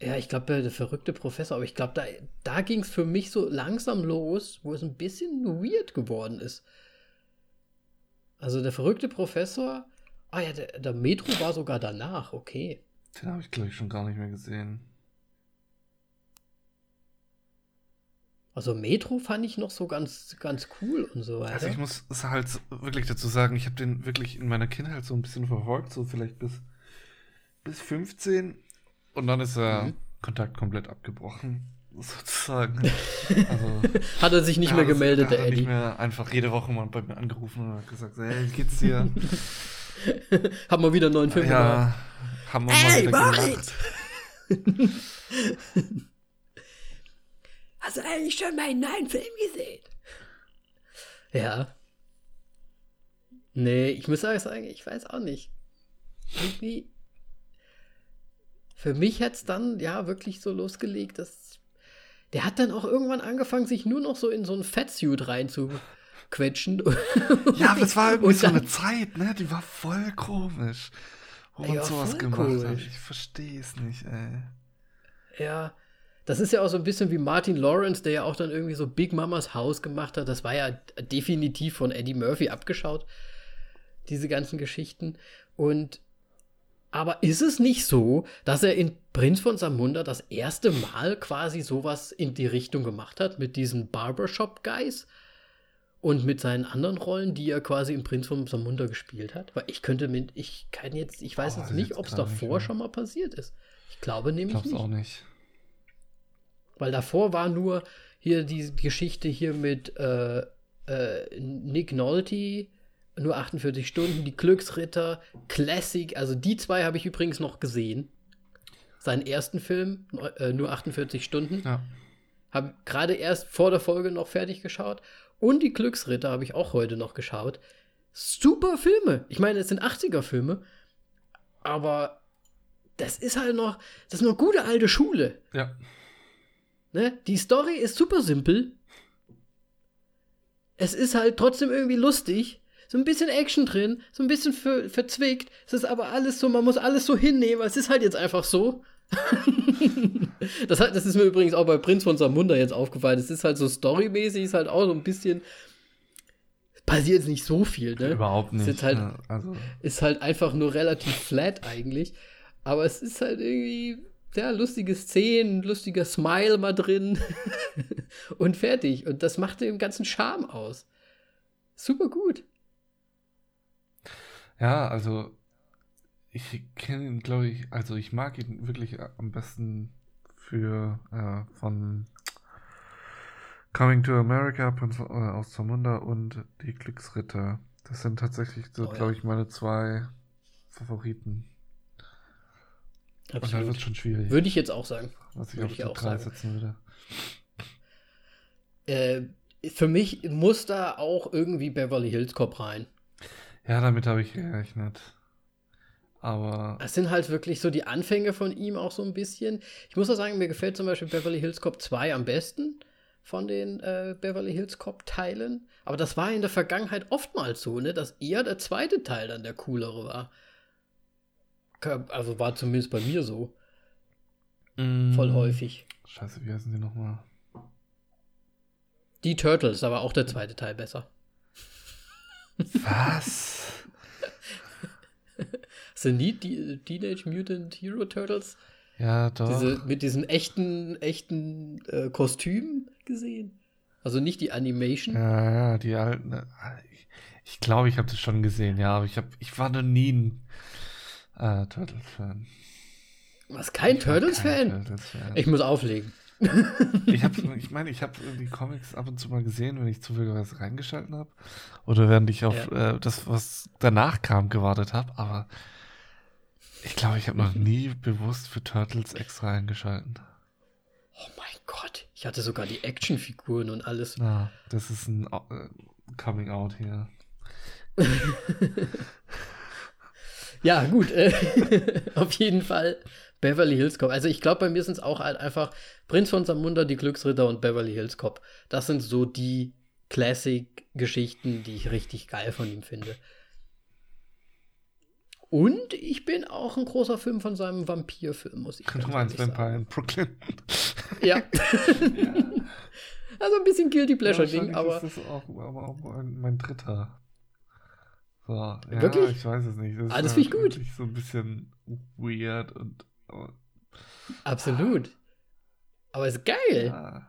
Ja ich glaube, der verrückte Professor, aber ich glaube, da, da ging es für mich so langsam los, wo es ein bisschen weird geworden ist. Also, der verrückte Professor. Ah ja, der, der Metro war sogar danach, okay. Den habe ich, glaube ich, schon gar nicht mehr gesehen. Also, Metro fand ich noch so ganz, ganz cool und so weiter. Also ich muss es halt wirklich dazu sagen, ich habe den wirklich in meiner Kindheit so ein bisschen verfolgt, so vielleicht bis, bis 15. Und dann ist der Mhm. Kontakt komplett abgebrochen, sozusagen. Also, Hat er sich nicht mehr gemeldet, da der hat er Eddie. nicht mehr einfach jede Woche mal bei mir angerufen und hat gesagt, hey, wie geht's dir? Haben wir wieder einen neuen Film gemacht. ja, haben wir Ey, mal wieder gelacht. Hast du eigentlich schon meinen neuen Film gesehen? Ja. Nee, ich muss sagen, ich weiß auch nicht. Irgendwie. Für mich hat es dann ja wirklich so losgelegt, dass. Der hat dann auch irgendwann angefangen, sich nur noch so in so ein Fettsuit reinzuquetschen. Ja, aber es war irgendwie Und so eine Zeit, ne? Die war voll komisch. Wo man Ja, sowas gemacht hat. Ich verstehe es nicht, ey. Ja, das ist ja auch so ein bisschen wie Martin Lawrence, der ja auch dann irgendwie so Big Mamas Haus gemacht hat. Das war ja definitiv von Eddie Murphy abgeschaut, diese ganzen Geschichten. Und Aber ist es nicht so, dass er in Prinz von Samunda das erste Mal quasi sowas in die Richtung gemacht hat mit diesen Barbershop-Guys und mit seinen anderen Rollen, die er quasi im Prinz von Samunda gespielt hat? Weil ich könnte mit, ich kann jetzt, ich weiß Oh, jetzt nicht, ob es davor schon mal passiert ist. Ich glaube nämlich Ich nicht. auch nicht. Weil davor war nur hier die Geschichte hier mit äh, äh, Nick Nolte, nur 48 Stunden, die Glücksritter, Classic, also die zwei habe ich übrigens noch gesehen. Seinen ersten Film, äh, nur 48 Stunden, Ja. habe gerade erst vor der Folge noch fertig geschaut. Und die Glücksritter habe ich auch heute noch geschaut. Super Filme. Ich meine, es sind 80er-Filme, aber das ist halt noch, das ist noch gute alte Schule. Ja. Ne? Die Story ist super simpel. Es ist halt trotzdem irgendwie lustig. So ein bisschen Action drin, so ein bisschen ver verzwickt. Es ist aber alles so, man muss alles so hinnehmen. Es ist halt jetzt einfach so. das, hat, das ist mir übrigens auch bei Prinz von Samunda jetzt aufgefallen. Es ist halt so storymäßig, ist halt auch so ein bisschen. Passiert jetzt nicht so viel, ne? Überhaupt nicht. ist halt- ja, also, ist halt einfach nur relativ flat eigentlich. Aber es ist halt irgendwie, ja, lustige Szenen, lustiger Smile mal drin und fertig. Und das macht den ganzen Charme aus. Super gut. Ja, also ich kenne ihn, glaube ich, also ich mag ihn wirklich am besten für äh, von Coming to America Prinz, äh, aus Zamunda und die Glücksritter. Das sind tatsächlich so, Oh, glaube ich, meine zwei Favoriten. Und dann wird Absolut. schon schwierig, Würde ich jetzt auch sagen. was ich würde auf ich auch drei sagen. setzen würde. Äh, für mich muss da auch irgendwie Beverly Hills Cop rein. Ja, damit habe ich gerechnet. Aber Das sind halt wirklich so die Anfänge von ihm auch so ein bisschen. Ich muss auch sagen, mir gefällt zum Beispiel Beverly Hills Cop 2 am besten von den äh, Beverly Hills Cop Teilen. Aber das war in der Vergangenheit oftmals so, ne, dass eher der zweite Teil dann der coolere war. Also war zumindest bei mir so. Voll Mm, häufig. Scheiße, wie heißen die nochmal? Die Turtles, war auch der zweite Teil besser. Was? Sind die, die Teenage Mutant Hero Turtles? Ja, doch. Diese, mit diesen echten, echten äh, Kostümen gesehen? Also nicht die Animation. Ja, ja, die alten. äh, Ich, ich glaube, ich habe das schon gesehen, ja, aber ich, hab, ich war noch nie ein äh, Turtles-Fan. Was, kein Turtles-Fan? Turtles-Fan. Ich muss auflegen. Ich habe, ich meine, ich habe die Comics ab und zu mal gesehen, wenn ich zufälligerweise reingeschalten habe. Oder während ich auf äh, das, was danach kam, gewartet habe. Aber ich glaube, ich habe noch nie bewusst für Turtles extra eingeschalten. Oh mein Gott, ich hatte sogar die Actionfiguren und alles. Na, das ist ein äh, Coming Out hier. Ja, gut, äh, auf jeden Fall Beverly Hills Cop. Also ich glaube, bei mir sind es auch halt einfach Prinz von Samunda, die Glücksritter und Beverly Hills Cop. Das sind so die Classic-Geschichten, die ich richtig geil von ihm finde. Und ich bin auch ein großer Film von seinem Vampirfilm, muss ich Du ganz meinst Vampire sagen. in Brooklyn. Ja. also ein bisschen Guilty Pleasure-Ding, Ja, aber wahrscheinlich ist das auch, aber auch mein, dritter. So, ja, Wirklich? ich weiß es nicht. Das Ah, das ist find ich gut. so ein bisschen weird und oh, absolut. Aber ist geil. ja.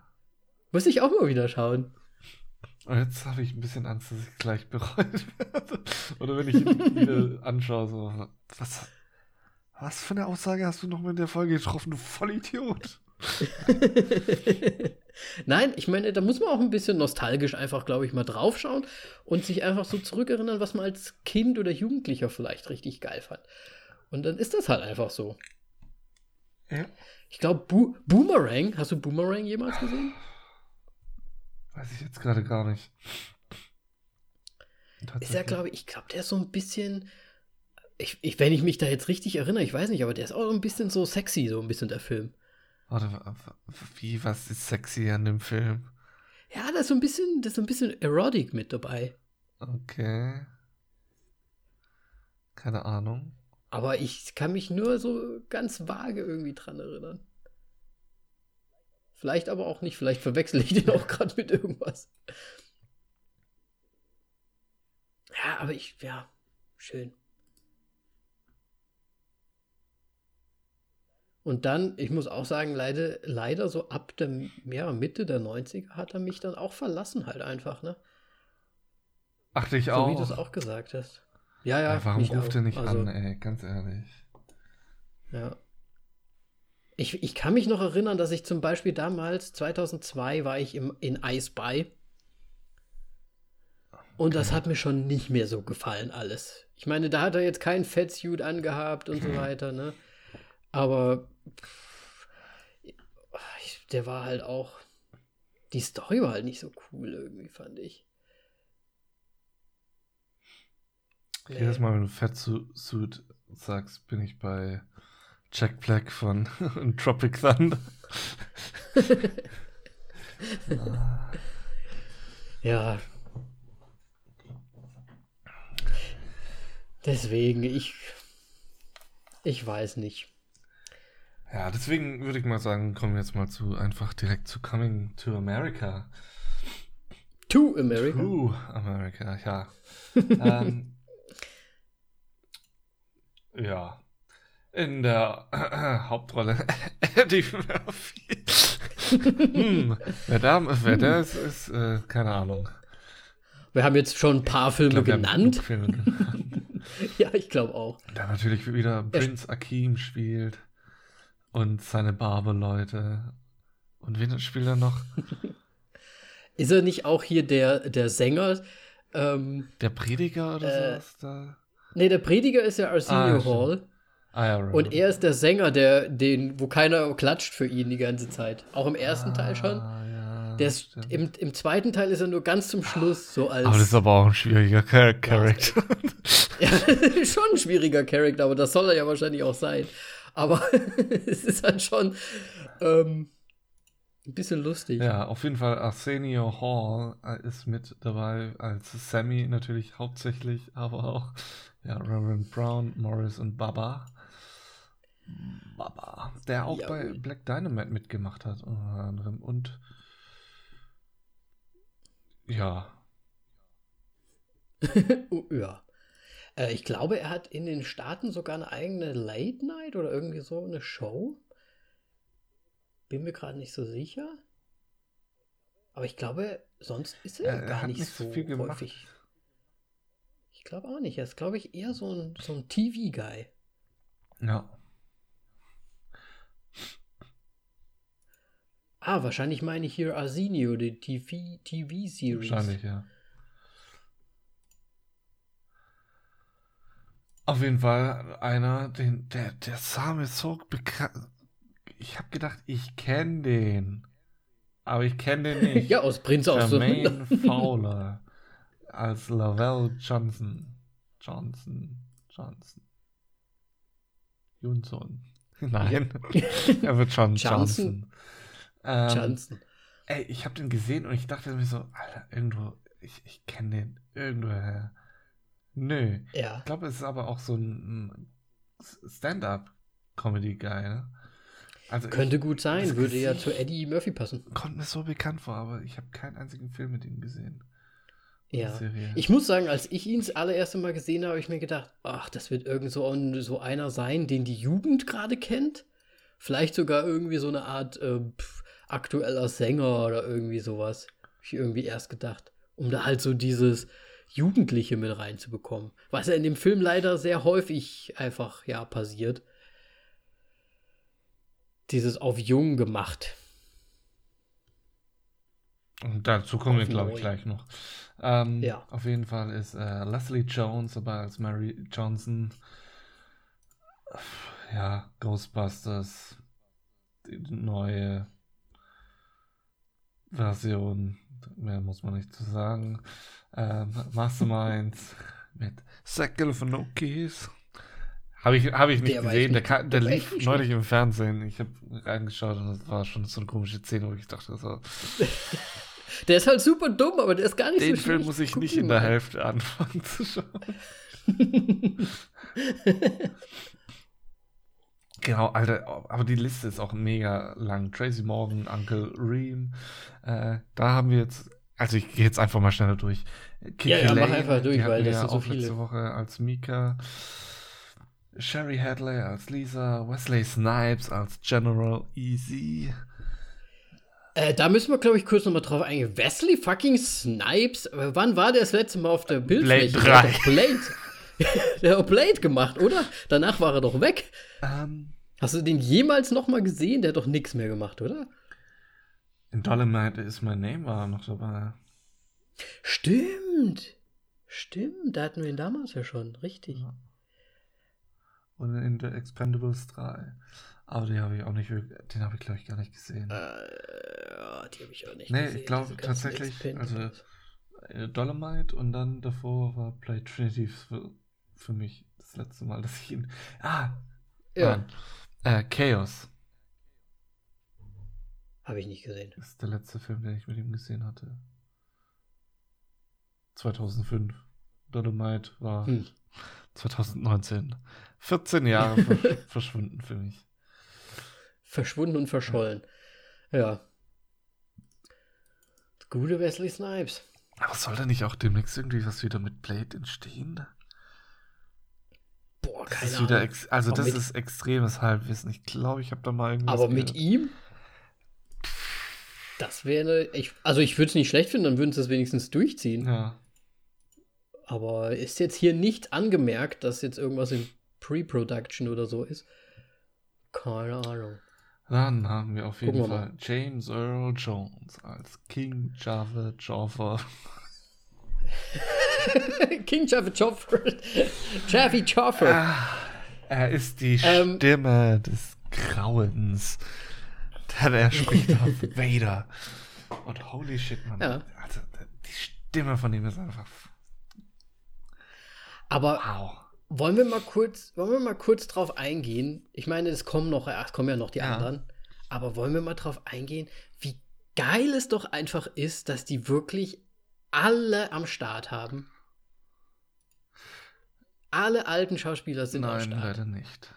Muss ich auch mal wieder schauen. Und jetzt habe ich ein bisschen Angst, dass ich gleich bereut werde. Oder wenn ich ihn wieder anschaue, so, was, was für eine Aussage hast du noch mal in der Folge getroffen, du Vollidiot? Nein, ich meine, da muss man auch ein bisschen nostalgisch einfach, glaube ich, mal draufschauen und sich einfach so zurückerinnern, was man als Kind oder Jugendlicher vielleicht richtig geil fand. Und dann ist das halt einfach so. Ja. Ich glaube, Bo Boomerang, hast du Boomerang jemals gesehen? Weiß ich jetzt gerade gar nicht. Ist ja, glaube ich, ich glaube, der ist so ein bisschen, ich, ich, wenn ich mich da jetzt richtig erinnere, ich weiß nicht, aber der ist auch so ein bisschen so sexy, so ein bisschen der Film. Warte, wa- wa- wie, was ist sexy an dem Film? Ja, da ist so ein bisschen, da ist so ein bisschen Erotic mit dabei. Okay. Keine Ahnung. Aber ich kann mich nur so ganz vage irgendwie dran erinnern. Vielleicht aber auch nicht. Vielleicht verwechsel ich den auch gerade mit irgendwas. Ja, aber ich, ja, schön. Und dann, ich muss auch sagen, leider, leider so ab der ja, Mitte der 90er hat er mich dann auch verlassen, halt einfach, ne? Ach, dich so auch. wie du es auch gesagt hast. Ja, ja. ja warum ruft auch. er nicht Also, an, ey? Ganz ehrlich. Ja. Ich, ich kann mich noch erinnern, dass ich zum Beispiel damals, 2002, war ich im, in Ice By. Und das hat mir schon nicht mehr so gefallen, alles. Ich meine, da hat er jetzt keinen Fettsuit angehabt und so weiter, ne? Aber pff, ich, der war halt auch. Die Story war halt nicht so cool irgendwie, fand ich. Nee. Jedes Mal, wenn du Fettsuit sagst, bin ich bei Jack Black von Tropic Thunder. Ja. Deswegen, ich. Ich weiß nicht. Ja, deswegen würde ich mal sagen, kommen wir jetzt mal zu einfach direkt zu Coming to America. To America. To America, ja. ähm, ja. In der äh, Hauptrolle Eddie Murphy. hm, wer da, wer da ist, ist äh, keine Ahnung. Wir haben jetzt schon ein paar Filme glaub, genannt. Filme genannt. ja, ich glaube auch. Der natürlich wieder Prince Akeem spielt und seine Barbe-Leute. Und wen spielt er noch? Ist er nicht auch hier der, der Sänger? Ähm, Der Prediger oder Äh, sowas da? nee, der Prediger ist ja Arsenio Ah. Hall. Ah, Und er ist der Sänger, der, den, wo keiner klatscht für ihn die ganze Zeit. Auch im ersten Teil schon. Ah, ja, Der ist, im, Im zweiten Teil ist er nur ganz zum Schluss so als. Aber das ist aber auch ein schwieriger Char Charakter. Ja, schon ein schwieriger Charakter, aber das soll er ja wahrscheinlich auch sein. Aber es ist halt schon ähm, ein bisschen lustig. ja, auf jeden Fall Arsenio Hall äh, ist mit dabei als Sammy natürlich hauptsächlich, aber auch ja, Reverend Brown, Morris und Baba. Baba, der auch Ja, bei. Black Dynamite mitgemacht hat, unter anderem. Und ja, Oh, ja. Äh, ich glaube, er hat in den Staaten sogar eine eigene Late Night oder irgendwie so eine Show. Bin mir gerade nicht so sicher. Aber ich glaube, sonst ist er, er gar nicht nicht so viel gemacht. häufig. Ich glaube auch nicht. Er ist, glaube ich, eher so ein, so ein TV-Guy. ja. Ah, wahrscheinlich meine ich hier Arsenio, die TV TV-Series. Wahrscheinlich, ja. Auf jeden Fall einer, den, der, der sah mir so bekannt. Ich habe gedacht, ich kenne den. Aber ich kenne den nicht. Ja, aus Prinz aus Jermaine Fowler als Lavelle Johnson. Johnson. Johnson. Johnson. Nein. er wird schon Johnson. Johnson. Ähm, Johnson. Ey, ich habe den gesehen und ich dachte mir so, Alter, irgendwo, ich, ich kenne den irgendwoher. Nö. Ja. Ich glaube, es ist aber auch so ein Stand-up-Comedy-Guy, ne? Also Könnte gut sein, würde ja zu Eddie Murphy passen. ich kommt mir so bekannt vor, aber ich habe keinen einzigen Film mit ihm gesehen. Ja. Ich muss sagen, als ich ihn das allererste Mal gesehen habe, habe ich mir gedacht, ach, das wird irgend so, ein, so einer sein, den die Jugend gerade kennt. Vielleicht sogar irgendwie so eine Art äh, pf, aktueller Sänger oder irgendwie sowas. Hab ich irgendwie erst gedacht. Um da halt so dieses Jugendliche mit reinzubekommen. Was ja in dem Film leider sehr häufig einfach, ja, passiert. Dieses auf jung gemacht. Und dazu kommen wir, glaube ich, gleich noch. Ähm, Ja. Auf jeden Fall ist äh, Leslie Jones dabei als Mary Johnson. Ja, Ghostbusters. Die neue Version. Mehr muss man nicht zu sagen. Ähm, Masterminds mit Zach Galifianakis. Habe ich, hab ich nicht Der gesehen. Der, nicht- der der lief neulich im Fernsehen. Ich habe reingeschaut und das war schon so eine komische Szene, wo ich dachte, so, Der ist halt super dumm, aber der ist gar nicht den so Film schlecht. muss ich Guck nicht in der. Hälfte anfangen zu schauen. Genau, Alter, aber die Liste ist auch mega lang. Tracy Morgan, Uncle Reem. Äh, da haben wir jetzt, also ich gehe jetzt einfach mal schneller durch. Ja, ja, mach Lane, einfach durch, weil das ja sind so auch letzte viele. Woche als Mika. Sherry Hadley als Lisa, Wesley Snipes als General Easy. Äh, da müssen wir, glaube ich, kurz nochmal drauf eingehen. Wesley fucking Snipes, äh, wann war der das letzte Mal auf der Bildfläche? Blade 3. Der hat doch Blade. der hat Blade gemacht, oder? Danach war er doch weg. Ähm, Hast du den jemals nochmal gesehen? Der hat doch nichts mehr gemacht, oder? in Dolomite is My Name war noch dabei. Stimmt. Stimmt, da hatten wir ihn damals ja schon, richtig. Ja. Und in The Expendables 3. Aber den habe ich auch nicht, den habe ich glaube ich gar nicht gesehen. Äh, ja, die habe ich auch nicht Nee, gesehen. ich glaube tatsächlich, Expendables. Äh, Dolomite und dann davor war Play Trinity für, für mich das letzte Mal, dass ich ihn. Ah! Ja, Nein. Äh, Chaos habe ich nicht gesehen. ist der letzte Film, den ich mit ihm gesehen hatte. 2005. Dolomite war Hm. 2019. 14 Jahre ver verschwunden für mich. Verschwunden und verschollen. Ja. Gute Wesley Snipes. Aber soll da nicht auch demnächst irgendwie was wieder mit Blade entstehen? Das ist wieder ex also Aber das ist extremes Halbwissen. Ich glaube, ich habe da mal irgendwas Aber mit gehört. ihm? Das wäre. Ich, also, ich würde es nicht schlecht finden, dann würden sie es wenigstens durchziehen. Ja. Aber ist jetzt hier nicht angemerkt, dass jetzt irgendwas in Pre-Production oder so ist? Keine Ahnung. Dann haben wir auf jeden Gucken Fall James Earl Jones als King Java Joffer. King Jaffa Joffer. Jaffy Joffer. Ah, er ist die Ähm. Stimme des Grauens. Denn er spricht auf Vader. Und holy shit, man. Ja. Also, die Stimme von ihm ist einfach. Aber Wow. wollen wir mal kurz, wollen wir mal kurz drauf eingehen? Ich meine, es kommen noch, es kommen ja noch die Ja. anderen. Aber wollen wir mal drauf eingehen, wie geil es doch einfach ist, dass die wirklich alle am Start haben. Alle alten Schauspieler sind am Nein, Start. leider nicht.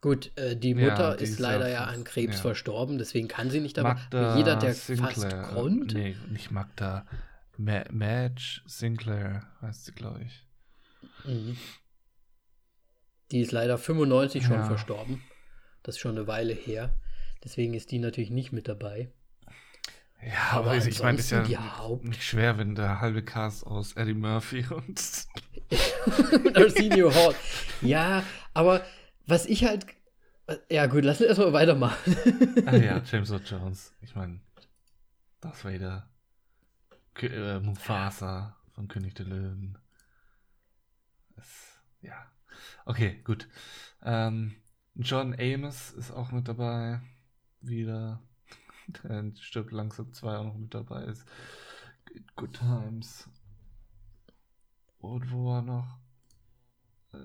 Gut, äh, die Ja, Mutter die ist ist leider ja ja an Krebs ja. verstorben, deswegen kann sie nicht dabei. Magda jeder, der Sinclair. fast konnte. Nee, nicht Magda. Ma Madge Sinclair heißt sie, glaube ich. Mhm. Die ist leider 95 schon Ja. verstorben. Das ist schon eine Weile her. Deswegen ist die natürlich nicht mit dabei. Ja, Aber aber, ich meine, ist ja Haupt- nicht schwer, wenn der halbe Cast aus Eddie Murphy und Und Arsenio Hall. Ja, aber was ich halt. Ja, gut, lass uns erstmal weitermachen. ah ja, James Earl Jones. Ich meine, Darth Vader, Kö äh, Mufasa von König der Löwen. Es, ja, okay, gut. Ähm, John Amos ist auch mit dabei. Wieder. Der stirbt langsam 2 auch noch mit dabei ist. Good Times. Und wo war noch? Äh,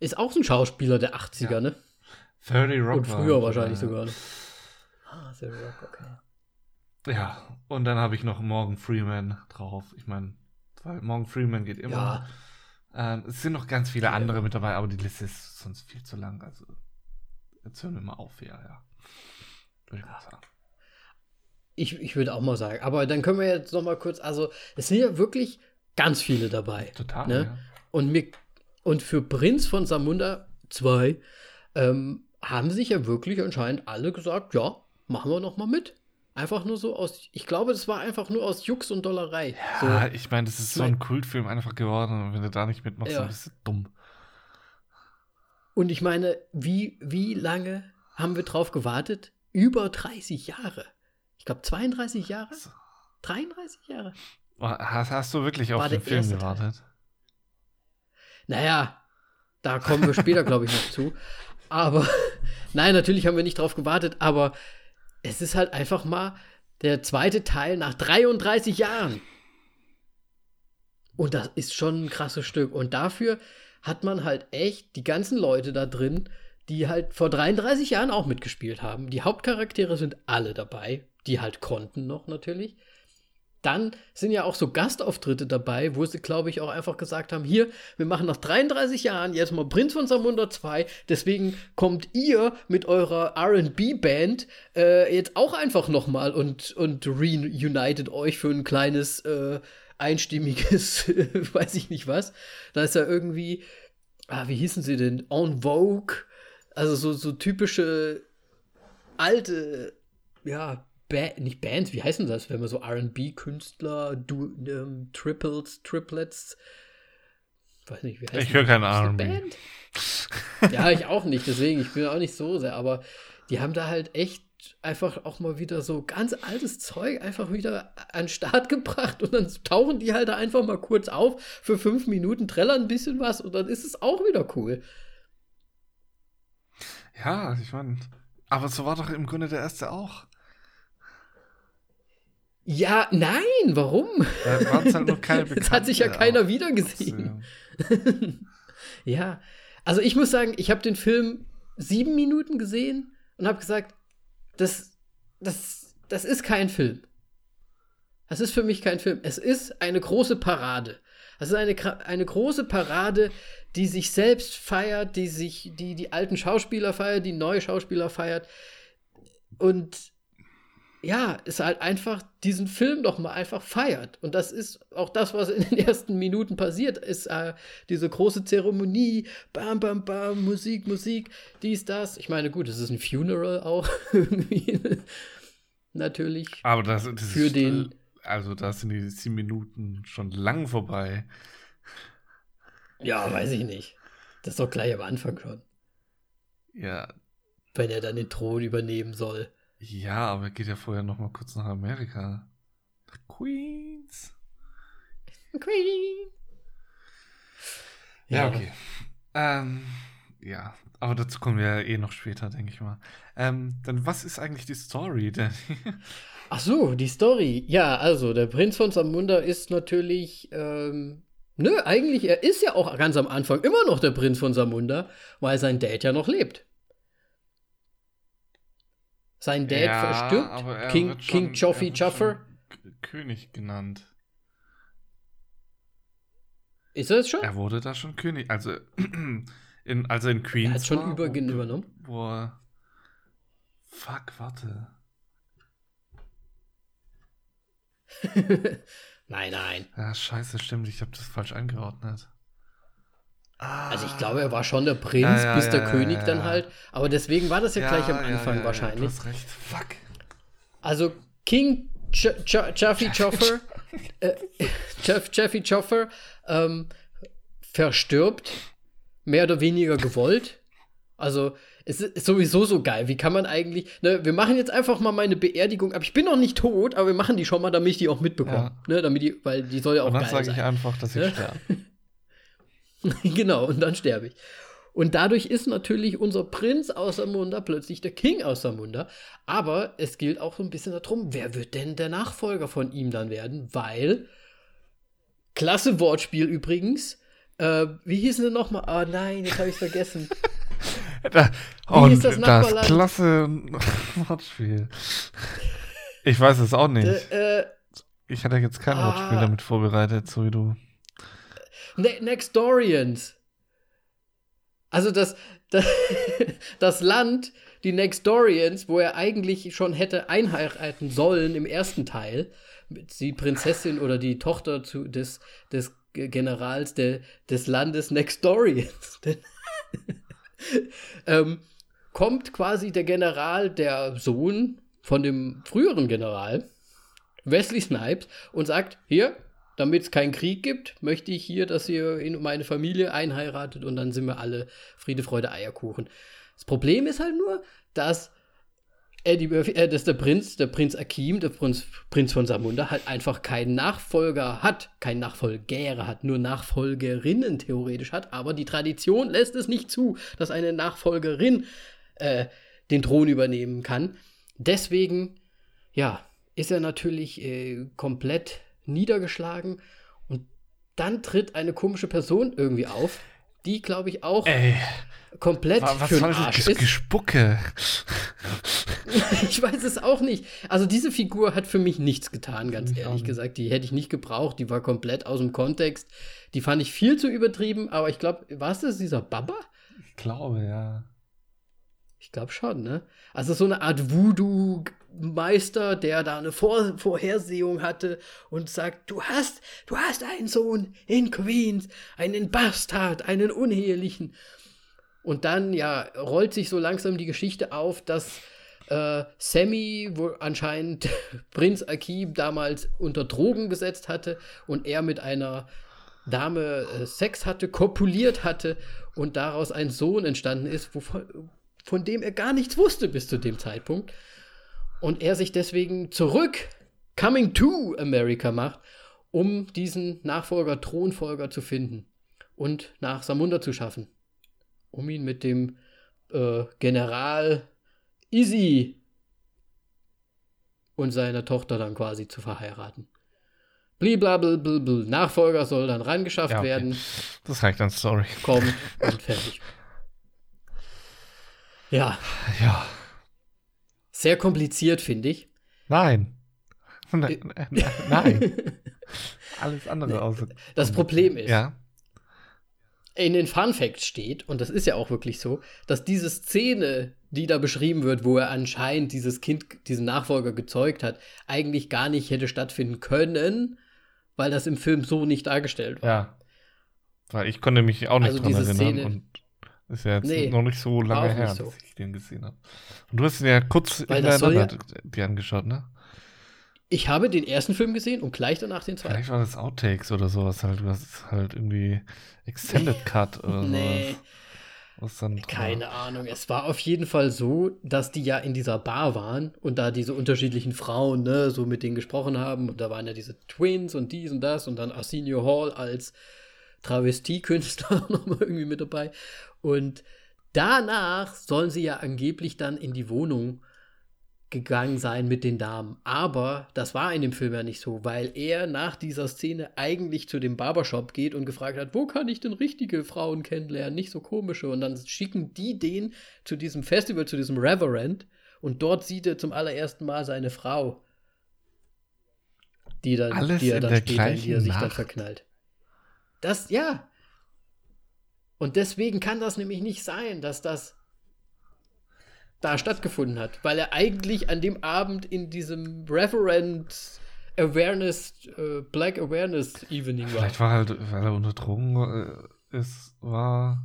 Ist auch so ein Schauspieler der 80er, Ja. ne? 30 Rock. Und war früher mit wahrscheinlich sogar. Ne? Ah, The Rock, okay. Ja, und dann habe ich noch Morgan Freeman drauf. Ich meine, Morgan Freeman geht immer. Ja. Ähm, es sind noch ganz viele Ja. andere mit dabei, aber die Liste ist sonst viel zu lang. Also, jetzt hören wir mal auf, ja, ja. Würde ich mal sagen. Ich, ich würde auch mal sagen. Aber dann können wir jetzt noch mal kurz. Also, es sind ja wirklich ganz viele dabei. Total, Ne? ja. Und, mir, und für Prinz von Samunda 2 ähm, haben sich ja wirklich anscheinend alle gesagt, ja, machen wir noch mal mit. Einfach nur so aus, ich glaube, das war einfach nur aus Jux und Dollerei. Ja, so, ich meine, das ist so ein Kultfilm einfach geworden und wenn du da nicht mitmachst, Ja. dann bist du dumm. Und ich meine, wie, wie lange haben wir drauf gewartet? Über 30 Jahre. Ich glaube, 32 Jahre? 33 Jahre? Hast, hast du wirklich auf War den der Film Teil. gewartet? Naja, da kommen wir später, glaube ich, noch zu. Aber, nein, natürlich haben wir nicht drauf gewartet, aber es ist halt einfach mal der zweite Teil nach 33 Jahren. Und das ist schon ein krasses Stück. Und dafür hat man halt echt die ganzen Leute da drin, die halt vor 33 Jahren auch mitgespielt haben. Die Hauptcharaktere sind alle dabei, die halt konnten noch natürlich. Dann sind ja auch so Gastauftritte dabei, wo sie, glaube ich, auch einfach gesagt haben: Hier, wir machen nach 33 Jahren jetzt mal Prinz von Samunda 2, deswegen kommt ihr mit eurer RB-Band äh, jetzt auch einfach nochmal und, und reunited euch für ein kleines äh, einstimmiges, weiß ich nicht was. Da ist ja irgendwie, ah, wie hießen sie denn? En Vogue. Also so, so typische alte, ja, ba nicht Bands, wie heißen das, wenn man so RB-Künstler, ähm, Triples, Triplets, weiß nicht, wie heißt Ich höre keine Ahnung. Ja, ich auch nicht, deswegen, ich bin auch nicht so sehr, aber die haben da halt echt einfach auch mal wieder so ganz altes Zeug einfach wieder an den Start gebracht und dann tauchen die halt da einfach mal kurz auf für fünf Minuten, trällern ein bisschen was und dann ist es auch wieder cool. Ja, ich meine, aber so war doch im Grunde der erste auch. Ja, nein, warum? Da waren es halt noch keine Bekannte. Jetzt hat sich ja keiner wiedergesehen. ja, also ich muss sagen, ich habe den Film sieben Minuten gesehen und habe gesagt, das, das, das ist kein Film. Das ist für mich kein Film. Es ist eine große Parade. Es ist eine, eine große Parade, die sich selbst feiert, die sich, die die alten Schauspieler feiert, die neue Schauspieler feiert. Und ja, ist halt einfach diesen Film doch mal einfach feiert. Und das ist auch das, was in den ersten Minuten passiert, ist äh, diese große Zeremonie, bam, bam, bam, Musik, Musik, dies, das. Ich meine, gut, es ist ein Funeral auch irgendwie. Natürlich. Aber das, das für ist, den. Also, da sind die sieben Minuten schon lang vorbei. Ja, weiß ich nicht. Das ist doch gleich am Anfang schon. Ja. Wenn er dann den Thron übernehmen soll. Ja, aber er geht ja vorher noch mal kurz nach Amerika. Nach Queens. Queen. Ja, ja. okay. Ähm, ja, aber dazu kommen wir ja eh noch später, denke ich mal. Ähm, dann was ist eigentlich die Story denn? Ach so, die Story. Ja, also der Prinz von Samunda ist natürlich, ähm, nö, eigentlich, er ist ja auch ganz am Anfang immer noch der Prinz von Samunda, weil sein Dad ja noch lebt. Sein Dad ja, verstirbt. King, schon, King Joffrey Juffer. König genannt. Ist er es schon? Er wurde da schon König. Also in, also in Queens. Er hat schon über, übernommen. Boah. Fuck, warte. nein, nein. Ja, scheiße, stimmt. Ich habe das falsch Also ich glaube, er war schon der Prinz, ja, ja, bis der ja, König dann halt. Aber deswegen war das ja, gleich am Anfang wahrscheinlich. du hast recht. Fuck. Also King Jeffy Joffer, äh, Jeff, Jeffy Joffer ähm, verstirbt, mehr oder weniger gewollt. Also es ist sowieso so geil. Wie kann man eigentlich, ne, wir machen jetzt einfach mal meine Beerdigung, aber ich bin noch nicht tot, aber wir machen die schon mal, damit ich die auch mitbekomme. Ne, damit die, weil die soll ja auch Und dann sage ich einfach, dass ich ne? sterbe. genau, und dann sterbe ich. Und dadurch ist natürlich unser Prinz aus Samunda plötzlich der King aus Samunda. Aber es gilt auch so ein bisschen darum, wer wird denn der Nachfolger von ihm dann werden? Weil, klasse Wortspiel übrigens, äh, wie hieß denn nochmal? Ah oh nein, jetzt habe ich vergessen. da, wie hieß das Nachbarland? Das klasse Wortspiel. Ich weiß es auch nicht. Äh, äh, ich hatte jetzt kein ah, Wortspiel damit vorbereitet, so wie du. Ne Nextorians. Also das, das, das Land, die Nextorians, wo er eigentlich schon hätte einheiraten sollen im ersten Teil, die Prinzessin oder die Tochter zu, des, des Generals de, des Landes Nextorians. ähm, kommt quasi der General, der Sohn von dem früheren General, Wesley Snipes, und sagt: Hier, damit es keinen Krieg gibt, möchte ich hier, dass ihr in meine Familie einheiratet und dann sind wir alle Friede, Freude, Eierkuchen. Das Problem ist halt nur, dass Eddie Murphy, äh, dass der Prinz, der Prinz Akim, der Prinz, Prinz von Samunda, halt einfach keinen Nachfolger hat, keinen Nachfolger hat, nur Nachfolgerinnen theoretisch hat, aber die Tradition lässt es nicht zu, dass eine Nachfolgerin äh, den Thron übernehmen kann. Deswegen, ja, ist er natürlich äh, komplett niedergeschlagen und dann tritt eine komische Person irgendwie auf, die, glaube ich, auch Ey, komplett was für den Arsch ist. Gespucke. ich weiß es auch nicht. Also diese Figur hat für mich nichts getan, ganz ich ehrlich gesagt. Die hätte ich nicht gebraucht. Die war komplett aus dem Kontext. Die fand ich viel zu übertrieben. Aber ich glaube, war es das dieser Baba? Ich glaube, ja. Ich glaube schon, ne? Also so eine Art Voodoo-Meister, der da eine Vor Vorhersehung hatte und sagt, du hast, du hast einen Sohn in Queens, einen Bastard, einen unehelichen. Und dann, ja, rollt sich so langsam die Geschichte auf, dass äh, Sammy, wo anscheinend Prinz Akim damals unter Drogen gesetzt hatte und er mit einer Dame äh, Sex hatte, kopuliert hatte und daraus ein Sohn entstanden ist, wovon, von dem er gar nichts wusste bis zu dem Zeitpunkt. Und er sich deswegen zurück Coming to America macht, um diesen Nachfolger, Thronfolger zu finden und nach Samunda zu schaffen. Um ihn mit dem äh, General Izzy und seiner Tochter dann quasi zu verheiraten. Blablabla, Nachfolger soll dann rangeschafft ja, okay. werden. Das reicht dann Story. Kommt und fertig. Ja. Ja. Sehr kompliziert, finde ich. Nein. Nein. Nein. Alles andere außer. Das Problem ist, ja. in den Fun Facts steht, und das ist ja auch wirklich so, dass diese Szene, die da beschrieben wird, wo er anscheinend dieses Kind, diesen Nachfolger gezeugt hat, eigentlich gar nicht hätte stattfinden können, weil das im Film so nicht dargestellt war. Ja. Weil ich konnte mich auch nicht also dran erinnern Szene, ist ja jetzt nee, noch nicht so lange her, so. dass ich den gesehen habe. Und du hast ihn ja kurz Weil hintereinander ja, dir angeschaut, ne? Ich habe den ersten Film gesehen und gleich danach den zweiten. Vielleicht war das Outtakes oder sowas halt. Du hast halt irgendwie Extended Cut oder nee. sowas. Was Keine Ahnung. Es war auf jeden Fall so, dass die ja in dieser Bar waren und da diese unterschiedlichen Frauen, ne, so mit denen gesprochen haben. Und da waren ja diese Twins und dies und das und dann Arsenio Hall als Travestiekünstler nochmal irgendwie mit dabei. Und danach sollen sie ja angeblich dann in die Wohnung gegangen sein mit den Damen. Aber das war in dem Film ja nicht so, weil er nach dieser Szene eigentlich zu dem Barbershop geht und gefragt hat, wo kann ich denn richtige Frauen kennenlernen, nicht so komische. Und dann schicken die den zu diesem Festival, zu diesem Reverend. Und dort sieht er zum allerersten Mal seine Frau, die, dann, Alles die er dann später, in die er sich Nacht. dann verknallt. Das, ja, und deswegen kann das nämlich nicht sein, dass das da stattgefunden hat, weil er eigentlich an dem Abend in diesem Reverend Awareness, äh, Black Awareness Evening war. Vielleicht war halt, weil er unter Drogen äh, ist, war.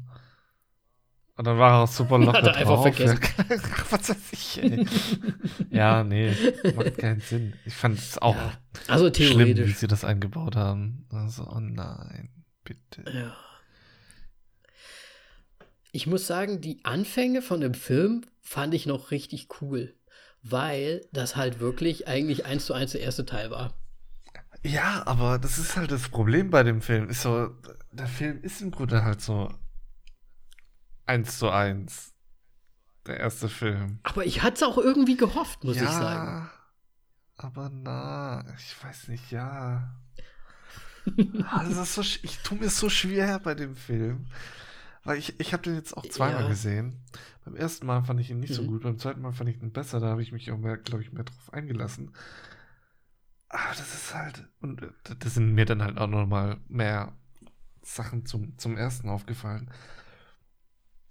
Und dann war er auch super locker Hat er einfach vergessen. Was weiß ich, ey. ja, nee, macht keinen Sinn. Ich fand es auch ja, also schlimm, wie sie das eingebaut haben. Also, oh nein, bitte. Ja ich muss sagen, die Anfänge von dem Film fand ich noch richtig cool, weil das halt wirklich eigentlich eins zu eins der erste Teil war. Ja, aber das ist halt das Problem bei dem Film. Ist so, der Film ist im Grunde halt so eins zu eins. Der erste Film. Aber ich hatte es auch irgendwie gehofft, muss ja, ich sagen. Aber na, ich weiß nicht, ja. also so, ich tue mir so schwer bei dem Film. Weil ich, ich habe den jetzt auch zweimal ja. gesehen. Beim ersten Mal fand ich ihn nicht mhm. so gut, beim zweiten Mal fand ich ihn besser, da habe ich mich auch mehr, glaube ich, mehr drauf eingelassen. Aber das ist halt, und äh, das sind mir dann halt auch nochmal mehr Sachen zum, zum ersten aufgefallen.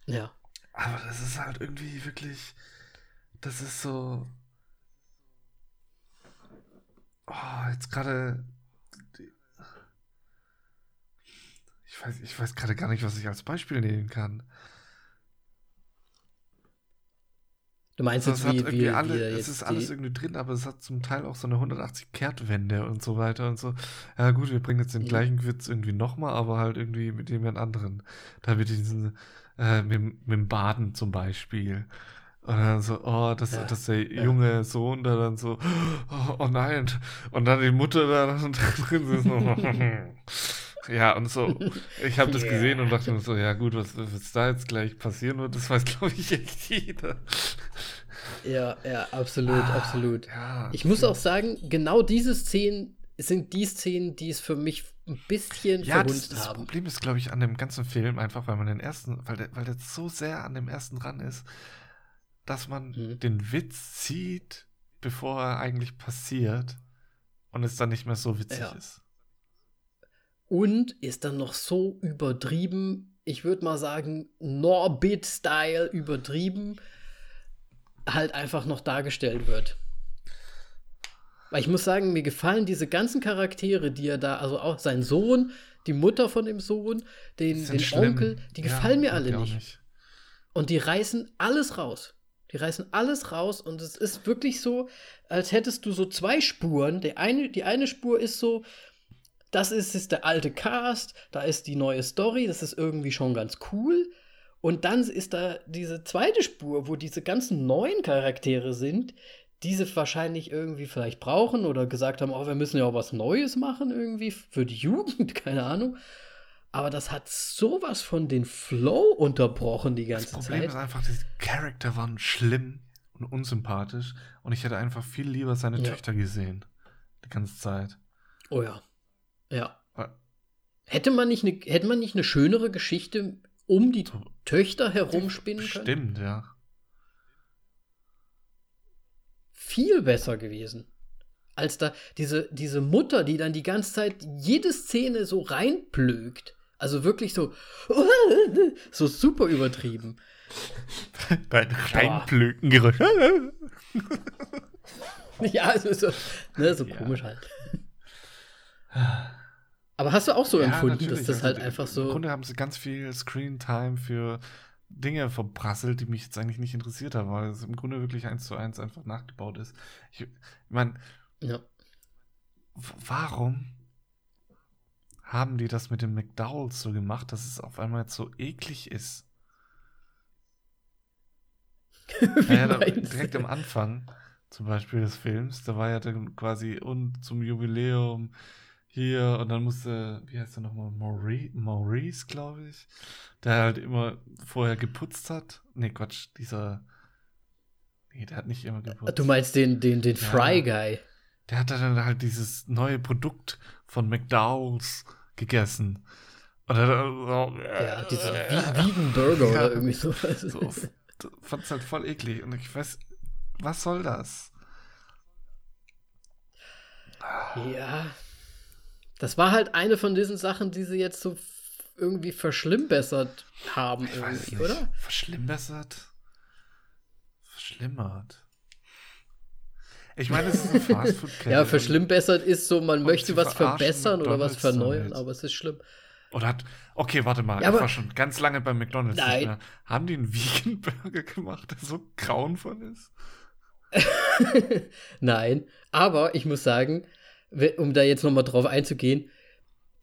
Ja. Aber das ist halt irgendwie wirklich, das ist so. Oh, jetzt gerade Ich weiß, ich weiß gerade gar nicht, was ich als Beispiel nehmen kann. Du meinst also jetzt, wie, wie, alle, wie es ist alles irgendwie drin, aber es hat zum Teil auch so eine 180-Kehrtwende und so weiter und so. Ja gut, wir bringen jetzt den mhm. gleichen Witz irgendwie nochmal, aber halt irgendwie mit dem anderen. Da wird diesen, äh, mit, mit dem Baden zum Beispiel. Und dann so, oh, das, ja, das der ja. junge Sohn da dann so, oh, oh, nein. Und dann die Mutter da drin ist so, Ja, und so, ich habe das gesehen und dachte mir so, ja gut, was, was da jetzt gleich passieren wird, das weiß, glaube ich, echt jeder. Ja, ja, absolut, ah, absolut. Ja, ich muss auch sagen, genau diese Szenen sind die Szenen, die es für mich ein bisschen ja, verwunst das, haben. Das Problem ist, glaube ich, an dem ganzen Film einfach, weil man den ersten, weil der, weil der so sehr an dem ersten dran ist, dass man mhm. den Witz zieht, bevor er eigentlich passiert und es dann nicht mehr so witzig ja. ist und ist dann noch so übertrieben, ich würde mal sagen, Norbit-Style übertrieben, halt einfach noch dargestellt wird. Weil ich muss sagen, mir gefallen diese ganzen Charaktere, die er da, also auch sein Sohn, die Mutter von dem Sohn, den, den Onkel, die gefallen ja, mir alle nicht. nicht. Und die reißen alles raus. Die reißen alles raus und es ist wirklich so, als hättest du so zwei Spuren. Der eine, die eine Spur ist so, das ist, ist der alte Cast, da ist die neue Story, das ist irgendwie schon ganz cool. Und dann ist da diese zweite Spur, wo diese ganzen neuen Charaktere sind, diese wahrscheinlich irgendwie vielleicht brauchen oder gesagt haben, oh, wir müssen ja auch was Neues machen irgendwie für die Jugend, keine Ahnung. Aber das hat sowas von den Flow unterbrochen die ganze Zeit. Das Problem Zeit. ist einfach, die Charakter waren schlimm und unsympathisch und ich hätte einfach viel lieber seine ja. Töchter gesehen. Die ganze Zeit. Oh ja. Ja. Hätte man nicht eine, hätte man nicht eine schönere Geschichte um die Töchter herumspinnen können? Stimmt, ja. Viel besser gewesen als da diese, diese Mutter, die dann die ganze Zeit jede Szene so reinplögt. Also wirklich so, so super übertrieben. Dein Reinplöken-Geräusch. ja, also so, ne, so ja. komisch halt. Aber hast du auch so ja, empfunden, dass das also halt einfach so. Im Grunde haben sie ganz viel Screen-Time für Dinge verprasselt, die mich jetzt eigentlich nicht interessiert haben, weil es im Grunde wirklich eins zu eins einfach nachgebaut ist. Ich, ich meine, ja. warum haben die das mit den McDowells so gemacht, dass es auf einmal jetzt so eklig ist? ja, direkt am Anfang zum Beispiel des Films, da war ja dann quasi und zum Jubiläum hier und dann musste, wie heißt er nochmal, Maurice, Maurice glaube ich, der halt immer vorher geputzt hat. Nee, Quatsch, dieser, nee, der hat nicht immer geputzt. Du meinst den, den, den ja. Fry Guy? der hat dann halt dieses neue Produkt von McDowell's gegessen. Und er, so, ja, diese Vegan Burger ja, oder irgendwie sowas. So, fand's halt voll eklig. Und ich weiß, was soll das? Ja. Das war halt eine von diesen Sachen, die sie jetzt so irgendwie verschlimmbessert haben, ich irgendwie, oder? Verschlimmbessert? Verschlimmert. Ich meine, es ist eine Fastfood-Kette. ja, verschlimmbessert ist so, man möchte was verbessern oder was verneuern, damit. aber es ist schlimm. Oder hat, okay, warte mal, ja, ich war schon ganz lange bei McDonalds. Nein. Haben die einen Vegan Burger gemacht, der so grauenvoll ist? nein, aber ich muss sagen, um da jetzt nochmal drauf einzugehen,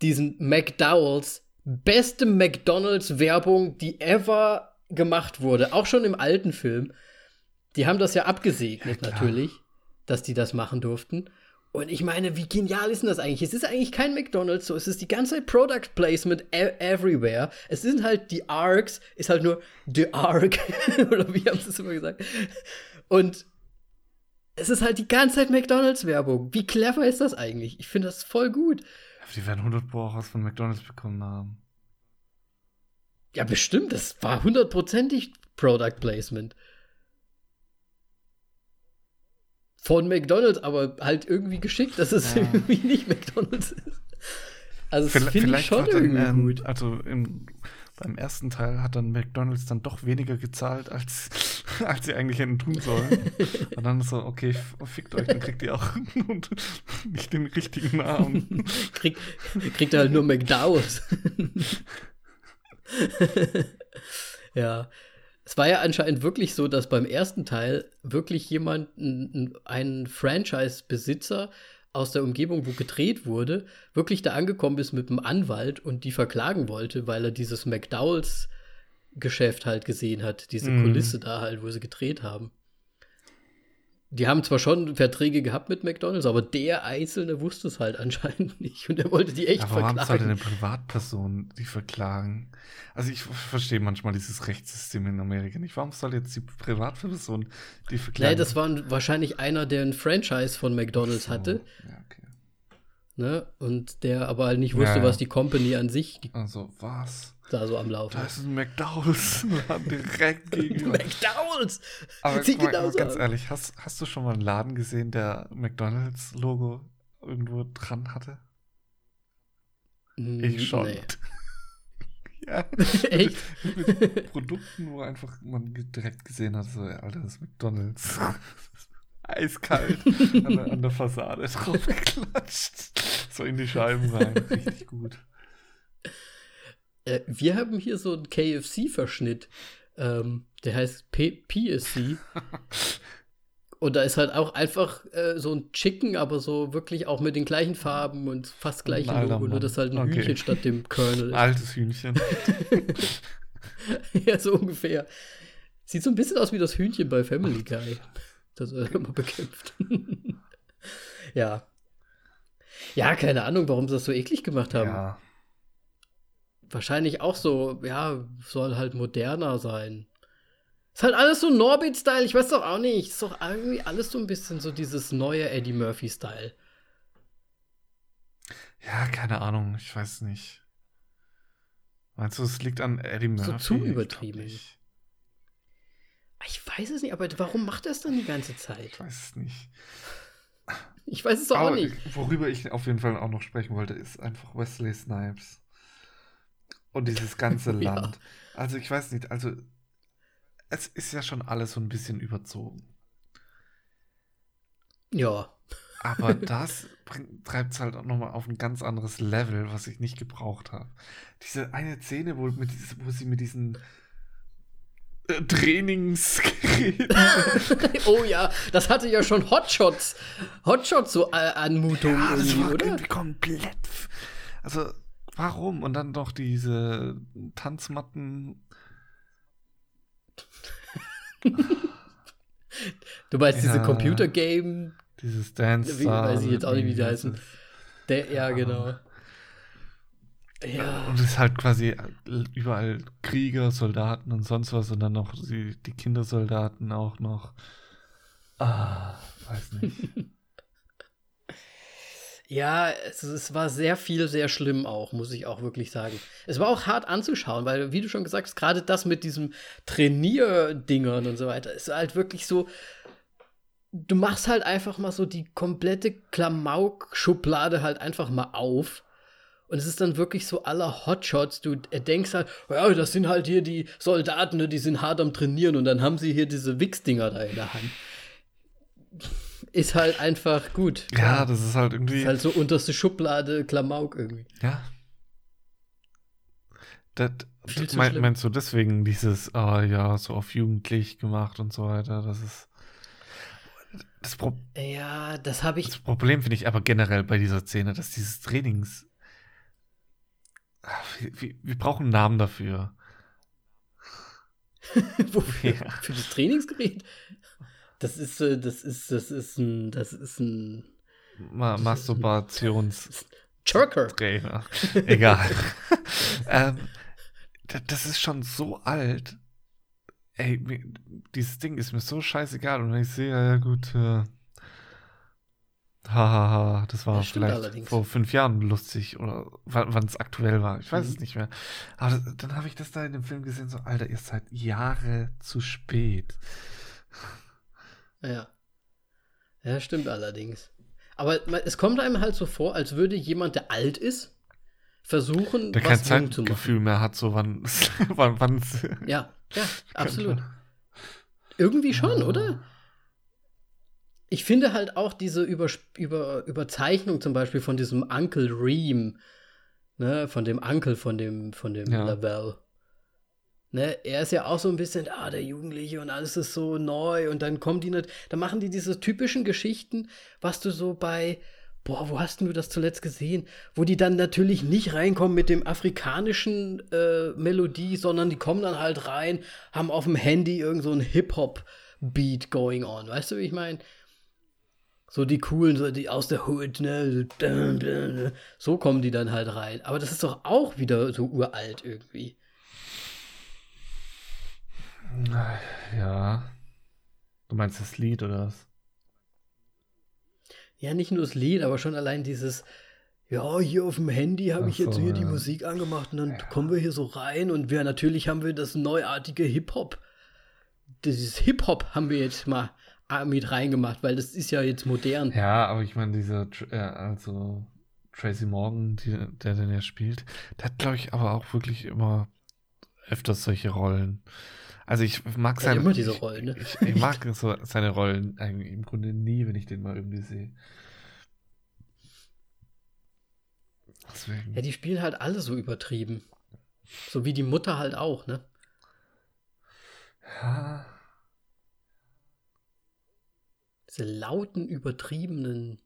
diesen McDowells beste McDonalds-Werbung, die ever gemacht wurde, auch schon im alten Film. Die haben das ja abgesegnet, ja, natürlich dass die das machen durften. Und ich meine, wie genial ist denn das eigentlich? Es ist eigentlich kein McDonald's, so es ist die ganze Product Placement e everywhere. Es sind halt die Arcs, ist halt nur The Arc, oder wie haben sie es immer gesagt. Und es ist halt die ganze Zeit McDonald's-Werbung. Wie clever ist das eigentlich? Ich finde das voll gut. Die werden 100 Pro auch was von McDonald's bekommen haben. Ja, bestimmt. Das war hundertprozentig Product Placement von McDonalds, aber halt irgendwie geschickt, dass es ja. irgendwie nicht McDonalds ist. Also das finde ich schon irgendwie dann, ähm, gut. Also im, beim ersten Teil hat dann McDonalds dann doch weniger gezahlt, als, als sie eigentlich hätten tun sollen. Und dann so, okay, fickt euch, dann kriegt ihr auch nicht den richtigen Namen. Krieg, kriegt halt nur McDowell's. ja. Es war ja anscheinend wirklich so, dass beim ersten Teil wirklich jemand, ein, Franchise-Besitzer aus der Umgebung, wo gedreht wurde, wirklich da angekommen ist mit einem Anwalt und die verklagen wollte, weil er dieses McDowells Geschäft halt gesehen hat, diese mm. Kulisse da halt, wo sie gedreht haben. Die haben zwar schon Verträge gehabt mit McDonalds, aber der Einzelne wusste es halt anscheinend nicht und er wollte die echt ja, warum verklagen. Warum sollte eine Privatperson die verklagen? Also ich verstehe manchmal dieses Rechtssystem in Amerika nicht. Warum soll jetzt die Privatperson die verklagen? Nee, das war wahrscheinlich einer, der ein Franchise von McDonalds so. hatte. Ja, okay. Ne? Und der aber halt nicht wusste, ja, ja. was die Company an sich. also was? Da so am Laufen. Da ist ein McDowell's direkt gegenüber. McDowell's! Aber Sieht mal, mal ganz ehrlich, hast, hast du schon mal einen Laden gesehen, der McDonalds-Logo irgendwo dran hatte? Ich schon. Nee. ja. Echt? Mit, mit Produkten, wo einfach man direkt gesehen hat, so, Alter, das ist McDonalds. Eiskalt an der, an der Fassade drauf geklatscht. So in die Scheiben rein. Richtig gut. Äh, wir haben hier so einen KFC-Verschnitt. Ähm, der heißt P PSC. und da ist halt auch einfach äh, so ein Chicken, aber so wirklich auch mit den gleichen Farben und fast gleichen Alter Logo, nur Mann. dass halt ein Okay. Hühnchen statt dem Kernel ist. Altes Hühnchen. ja, so ungefähr. Sieht so ein bisschen aus wie das Hühnchen bei Family Guy, das er immer bekämpft. ja. Ja, keine Ahnung, warum sie das so eklig gemacht haben. Ja. Wahrscheinlich auch so, ja, soll halt moderner sein. Ist halt alles so Norbit-Style, ich weiß doch auch nicht. Ist doch irgendwie alles so ein bisschen so dieses neue Eddie Murphy-Style. Ja, keine Ahnung, ich weiß nicht. Meinst du, es liegt an Eddie So Murphy? zu Ich glaub übertrieben. nicht. Ich weiß es nicht, aber warum macht er es dann die ganze Zeit? Ich weiß es nicht. Ich weiß es doch auch Aber nicht. worüber ich auf jeden Fall auch noch sprechen wollte, ist einfach Wesley Snipes. Und dieses ganze Ja. Land. Also ich weiß nicht, also es ist ja schon alles so ein bisschen überzogen. Ja. Aber das treibt es halt auch nochmal auf ein ganz anderes Level, was ich nicht gebraucht habe. Diese eine Szene, wo, mit, wo sie mit diesen äh, Trainingsgeräten. oh ja, das hatte ja schon Hotshots. Hotshots so äh, Anmutung ja, das war oder? irgendwie komplett. Also, warum? Und dann noch diese Tanzmatten. Du meinst diese Ja. Computer-Game, Dieses Dance. Wie- weiß ich jetzt auch nicht, wie die heißen. der, ja, genau. Ja. Und es ist halt quasi überall Krieger, Soldaten und sonst was und dann noch die, die Kindersoldaten auch noch. Ah, weiß nicht. Ja, es, es war sehr viel, sehr schlimm auch, muss ich auch wirklich sagen. Es war auch hart anzuschauen, weil, wie du schon gesagt hast, gerade das mit diesem Trainierdingern und so weiter, ist halt wirklich so. Du machst halt einfach mal so die komplette Klamauk-Schublade halt einfach mal auf. Und es ist dann wirklich so aller Hotshots. Du denkst halt, ja, das sind halt hier die Soldaten, ne, die sind hart am Trainieren und dann haben sie hier diese Wichsdinger da in der Hand. Ist halt einfach gut. Ja, das ist halt irgendwie. Ist halt so unterste Schublade Klamauk irgendwie. Ja. Das, zu mein, meinst du deswegen dieses, ah ja, so auf jugendlich gemacht und so weiter? Das ist. Das, Pro Ja, das habe ich. das Problem finde ich aber generell bei dieser Szene, dass dieses Trainings. Ach, Wir, wir, wir brauchen einen Namen dafür. Wofür? Ja. Für das Trainingsgerät? Das ist, äh, das ist, das ist ein, das ist ein Ma Masturbations. Jerker. Trainer. Egal. ähm, da- das ist schon so alt. Ey, mir, dieses Ding ist mir so scheißegal. Und wenn ich sehe, ja gut, äh, hahaha, das war stimmt vielleicht allerdings. vor fünf Jahren lustig oder wann es aktuell war. Ich weiß Mhm. es nicht mehr. Aber das, dann habe ich das da in dem Film gesehen, so, Alter, ihr seid Jahre zu spät. Ja. Ja, stimmt allerdings. Aber es kommt einem halt so vor, als würde jemand, der alt ist, versuchen, Der kein was machen. Zeitgefühl mehr hat, so wann wann wann's Ja, ja, absolut. Irgendwie schon, Ja. oder? Ich finde halt auch diese Übersp über Überzeichnung zum Beispiel von diesem Uncle Reem, ne, von dem Uncle von dem, von dem Ja. Lavelle. Ne, er ist ja auch so ein bisschen, ah, der Jugendliche und alles ist so neu und dann kommen die nicht, dann machen die diese typischen Geschichten, was du so bei, boah, wo hast du das zuletzt gesehen? Wo die dann natürlich nicht reinkommen mit dem afrikanischen äh, Melodie, sondern die kommen dann halt rein, haben auf dem Handy irgend so ein Hip-Hop-Beat going on, weißt du, wie ich meine? So die coolen, so die aus der Hood, ne? So kommen die dann halt rein. Aber das ist doch auch wieder so uralt irgendwie. Ja. Du meinst das Lied oder was? Ja, nicht nur das Lied, aber schon allein dieses, ja, hier auf dem Handy habe Ach ich jetzt so, hier die ja. Musik angemacht und dann kommen wir hier so rein und wir natürlich haben wir das neuartige Hip-Hop. Dieses Hip-Hop haben wir jetzt mal äh, mit reingemacht, weil das ist ja jetzt modern. Ja, aber ich meine, dieser, äh, also Tracy Morgan, die, der den ja spielt, der hat, glaube ich, aber auch wirklich immer öfters solche Rollen. Also ich mag Ja, seine, immer diese Rollen, ne? ich, ich mag so seine Rollen eigentlich im Grunde nie, wenn ich den mal irgendwie sehe. Deswegen. Ja, die spielen halt alle so übertrieben. So wie die Mutter halt auch, ne? Ja, Diese lauten, übertriebenen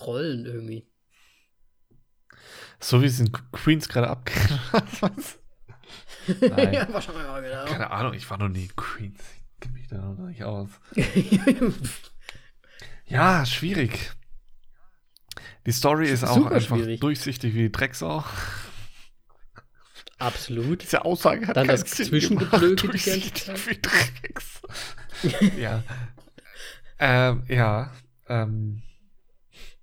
Rollen irgendwie. so wie es in Queens gerade abgeht. Nein. ja, wahrscheinlich auch, genau. Keine Ahnung, ich war noch nie in Queens. Ich kenne mich da noch nicht aus. Ja, schwierig. Die Story ist auch Super einfach schwierig. durchsichtig wie Drecksau. Absolut. Diese Aussage hat Dann das gemacht. die ganze Durchsichtig Zeit. wie Drecksau. ja. Ähm, ja. Ähm,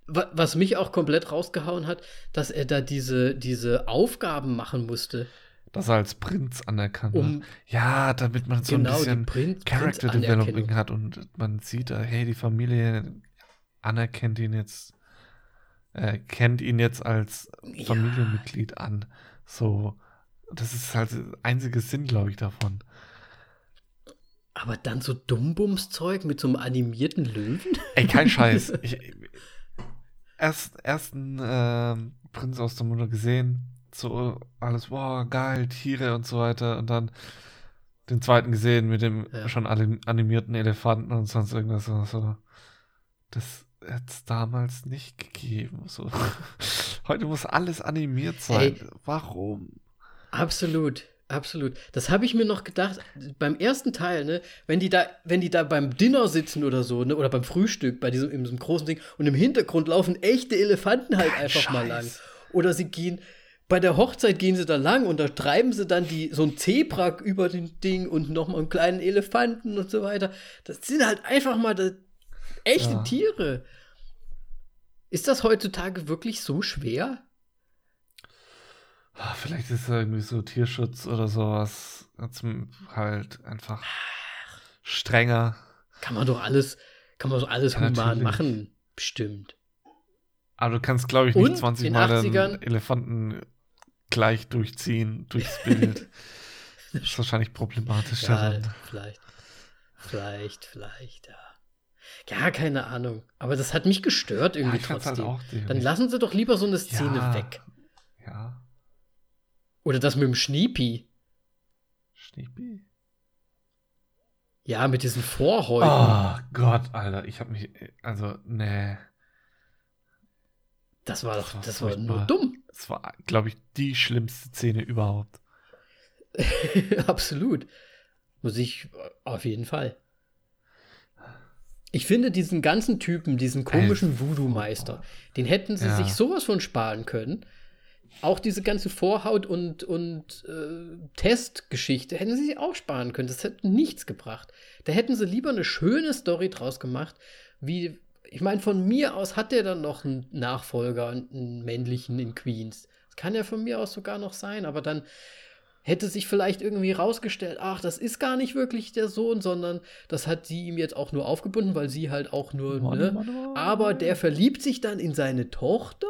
Wa- Was mich auch komplett rausgehauen hat, dass er da diese, diese Aufgaben machen musste, dass er als Prinz anerkannt um wird. Ja, damit man so genau ein bisschen Character. Developing hat und man sieht, äh, hey, die Familie anerkennt ihn jetzt, äh, kennt ihn jetzt als Ja. Familienmitglied an. So, das ist halt der einzige Sinn, glaube ich, davon. Aber dann so Dummbums-Zeug mit so einem animierten Löwen? Ey, kein Scheiß. Ich, erst ersten ähm, Prinz aus der Mutter gesehen, so alles, wow, geil, Tiere und so weiter. Und dann den zweiten gesehen mit dem Ja. schon anim- animierten Elefanten und sonst irgendwas. So, so. Das hätte es damals nicht gegeben. So. Heute muss alles animiert sein. Ey. Warum? Absolut, absolut. Das habe ich mir noch gedacht, beim ersten Teil, ne, wenn die da, wenn die da beim Dinner sitzen oder so, ne, oder beim Frühstück, bei diesem, diesem großen Ding, und im Hintergrund laufen echte Elefanten halt Kein einfach mal lang. Scheiß. Oder sie gehen, bei der Hochzeit gehen sie da lang und da treiben sie dann die, so ein Zebra über den Ding und nochmal einen kleinen Elefanten und so weiter. Das sind halt einfach mal da, echte Ja. Tiere. Ist das heutzutage wirklich so schwer? Ah, Vielleicht ist da irgendwie so Tierschutz oder sowas. Zum halt einfach strenger. Kann man doch alles, kann man doch alles Ja, human natürlich. machen, bestimmt. Aber du kannst, glaube ich, Und nicht 20 in Mal den 80ern Elefanten gleich durchziehen durchs Bild. das ist wahrscheinlich problematischer. Ja, vielleicht. Vielleicht, vielleicht, ja. Ja, keine Ahnung. Aber das hat mich gestört irgendwie ich fand's trotzdem. halt Dann lassen sie doch lieber so eine Szene Ja. weg. Ja, Oder das mit dem Schniepi. Schniepi. Ja, mit diesen Vorhäuten. Oh Gott, Alter, ich habe mich, also, nee. Das war doch, das war das war nur dumm. Das war, glaube ich, die schlimmste Szene überhaupt. Absolut. Muss ich auf jeden Fall. Ich finde diesen ganzen Typen, diesen komischen Voodoo-Meister, den hätten sie Ja. sich sowas von sparen können. Auch diese ganze Vorhaut- und, und äh, Testgeschichte hätten sie sich auch sparen können. Das hätte nichts gebracht. Da hätten sie lieber eine schöne Story draus gemacht, wie, ich meine, von mir aus hat der dann noch einen Nachfolger, einen männlichen in Queens. Das kann ja von mir aus sogar noch sein, aber dann hätte sich vielleicht irgendwie rausgestellt, ach, das ist gar nicht wirklich der Sohn, sondern das hat sie ihm jetzt auch nur aufgebunden, weil sie halt auch nur, Mann, ne? Mann, Mann. Aber der verliebt sich dann in seine Tochter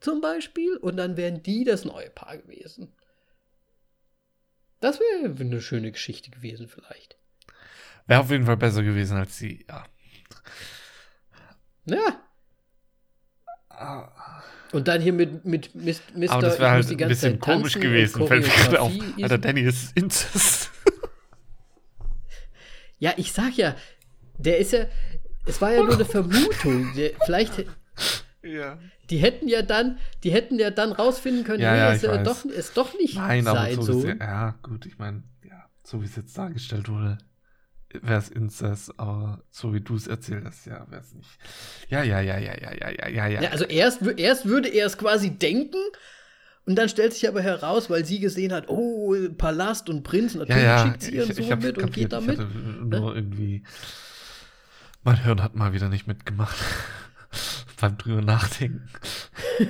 zum Beispiel und dann wären die das neue Paar gewesen. Das wäre eine schöne Geschichte gewesen vielleicht. Wäre auf jeden Fall besser gewesen als sie, ja. Ja. Und dann hier mit, mit Mr. Mr. Aber das ich wäre halt ein bisschen Zeit komisch gewesen. Fällt mir gerade auf. Alter, Danny ist Inzest. Ja, ich sag ja, der ist ja, es war ja nur eine Vermutung. Der, vielleicht, ja. die hätten ja dann, die hätten ja dann rausfinden können, Ja, ja, äh, weiß. doch, ist doch nicht Nein, aber sein so, wie Sohn. es- ja, gut, ich meine, ja, so wie es jetzt dargestellt wurde, wäre es Inzest, aber so wie du es erzählt hast, ja, wäre es nicht. Ja, ja, ja, ja, ja, ja, ja, ja, ja. Ja, also erst, erst würde er es quasi denken und dann stellt sich aber heraus, weil sie gesehen hat, oh, Palast und Prinz, ja, natürlich ja, schickt sie ihren ich, ich Sohn hab's mit und kapiert, geht da ich mit. hatte nur irgendwie, mein Hirn hat mal wieder nicht mitgemacht. Beim drüber nachdenken.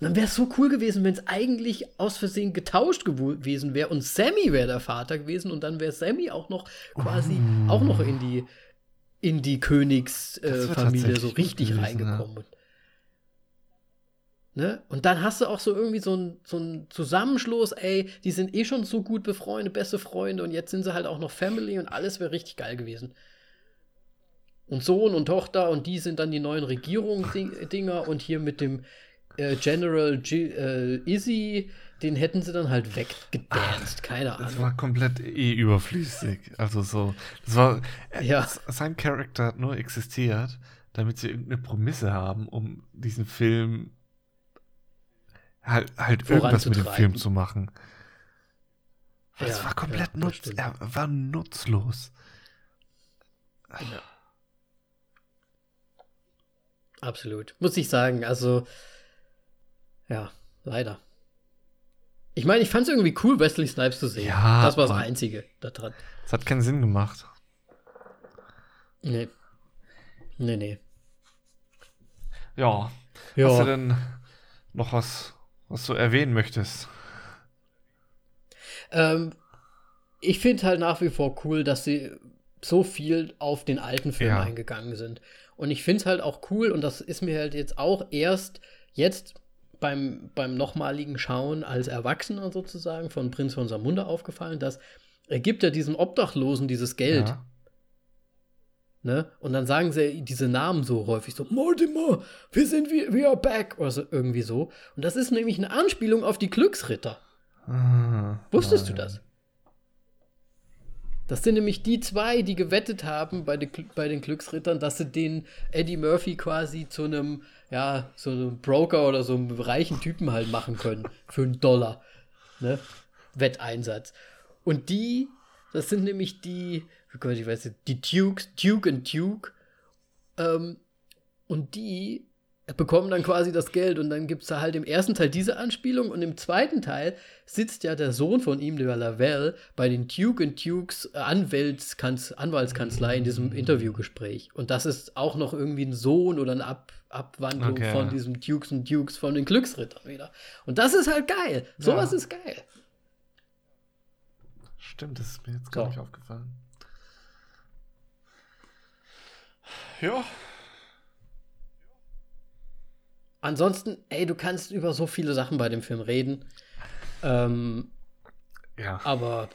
Und dann wäre es so cool gewesen, wenn es eigentlich aus Versehen getauscht gewesen wäre und Sammy wäre der Vater gewesen und dann wäre Sammy auch noch quasi Oh. auch noch in die in die Königsfamilie äh, so richtig gewesen, reingekommen. Ne? Und dann hast du auch so irgendwie so einen so Zusammenschluss, ey, die sind eh schon so gut befreundet, beste Freunde und jetzt sind sie halt auch noch Family und alles wäre richtig geil gewesen. Und Sohn und Tochter und die sind dann die neuen Regierungsdinger und hier mit dem äh, General G äh, Izzy, den hätten sie dann halt weggedanced, keine Ahnung. Das war komplett eh überflüssig. Also so, das war, äh, ja. sein Charakter hat nur existiert, damit sie irgendeine Prämisse haben, um diesen Film halt, halt irgendwas mit dem Film zu machen. Es ja, war komplett ja, nutz, er war nutzlos. Ja. Absolut. Muss ich sagen, also ja, leider. Ich meine, ich fand es irgendwie cool, Wesley Snipes zu sehen. Ja, das war das Einzige daran. Das hat keinen Sinn gemacht. Nee. Nee, nee. Ja. ja. Hast du denn noch was was du erwähnen möchtest. Ähm, ich finde halt nach wie vor cool, dass sie so viel auf den alten Film ja. eingegangen sind. Und ich finde es halt auch cool, und das ist mir halt jetzt auch erst jetzt beim, beim nochmaligen Schauen als Erwachsener sozusagen von Prinz von Samunda aufgefallen, dass er gibt ja diesem Obdachlosen dieses Geld. Ja. Ne? Und dann sagen sie diese Namen so häufig so, Mortimer, wir sind, we, we are back, oder so, irgendwie so. Und das ist nämlich eine Anspielung auf die Glücksritter. Ah, Wusstest nein. du das? Das sind nämlich die zwei, die gewettet haben bei, de, bei den Glücksrittern, dass sie den Eddie Murphy quasi zu einem, ja, so einem Broker oder so einem reichen Typen halt machen können. Für einen Dollar. Ne? Wetteinsatz. Und die, das sind nämlich die, oh Gott, ich weiß nicht, die Dukes, Duke und Duke. Ähm, und die bekommen dann quasi das Geld und dann gibt es da halt im ersten Teil diese Anspielung und im zweiten Teil sitzt ja der Sohn von ihm, der Lavelle, bei den Duke und Dukes Anwaltskanz Anwaltskanzlei in diesem Interviewgespräch. Und das ist auch noch irgendwie ein Sohn oder eine Ab Abwandlung okay. von diesem Dukes und Dukes von den Glücksrittern wieder. Und das ist halt geil. Sowas ja. ist geil. Stimmt, das ist mir jetzt gar so. nicht aufgefallen. Ja. Ansonsten, ey, du kannst über so viele Sachen bei dem Film reden. Ähm, ja. Aber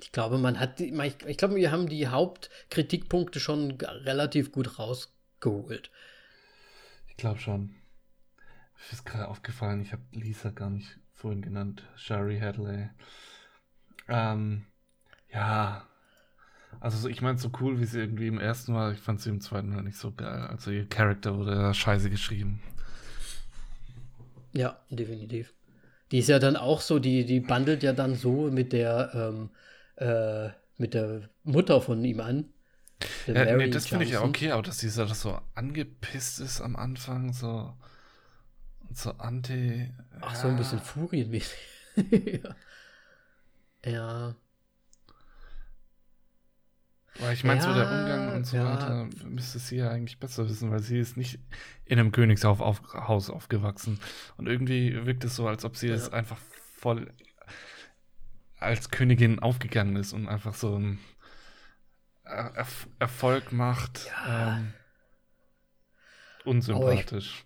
ich glaube, man hat die, ich, glaube, wir haben die Hauptkritikpunkte schon relativ gut rausgeholt. Ich glaube schon. Mir ist gerade aufgefallen, ich habe Lisa gar nicht vorhin genannt, Shari Hadley. Ähm, ja, also ich meine, so cool, wie sie irgendwie im ersten war, ich fand sie im zweiten Mal nicht so geil. Also ihr Charakter wurde ja scheiße geschrieben. Ja, definitiv. Die ist ja dann auch so, die, die bandelt ja dann so mit der, ähm, äh, mit der Mutter von ihm an. Ja, nee, das finde ich ja okay, aber dass sie so, so angepisst ist am Anfang, so, so anti. Ach, ja. so ein bisschen furienmäßig. ja. ja. Weil ich meine, ja, so der Umgang und so ja. weiter müsste sie ja eigentlich besser wissen, weil sie ist nicht in einem Königshaus auf, aufgewachsen. Und irgendwie wirkt es so, als ob sie ja. es einfach voll als Königin aufgegangen ist und einfach so einen er Erfolg macht. Ähm, unsympathisch.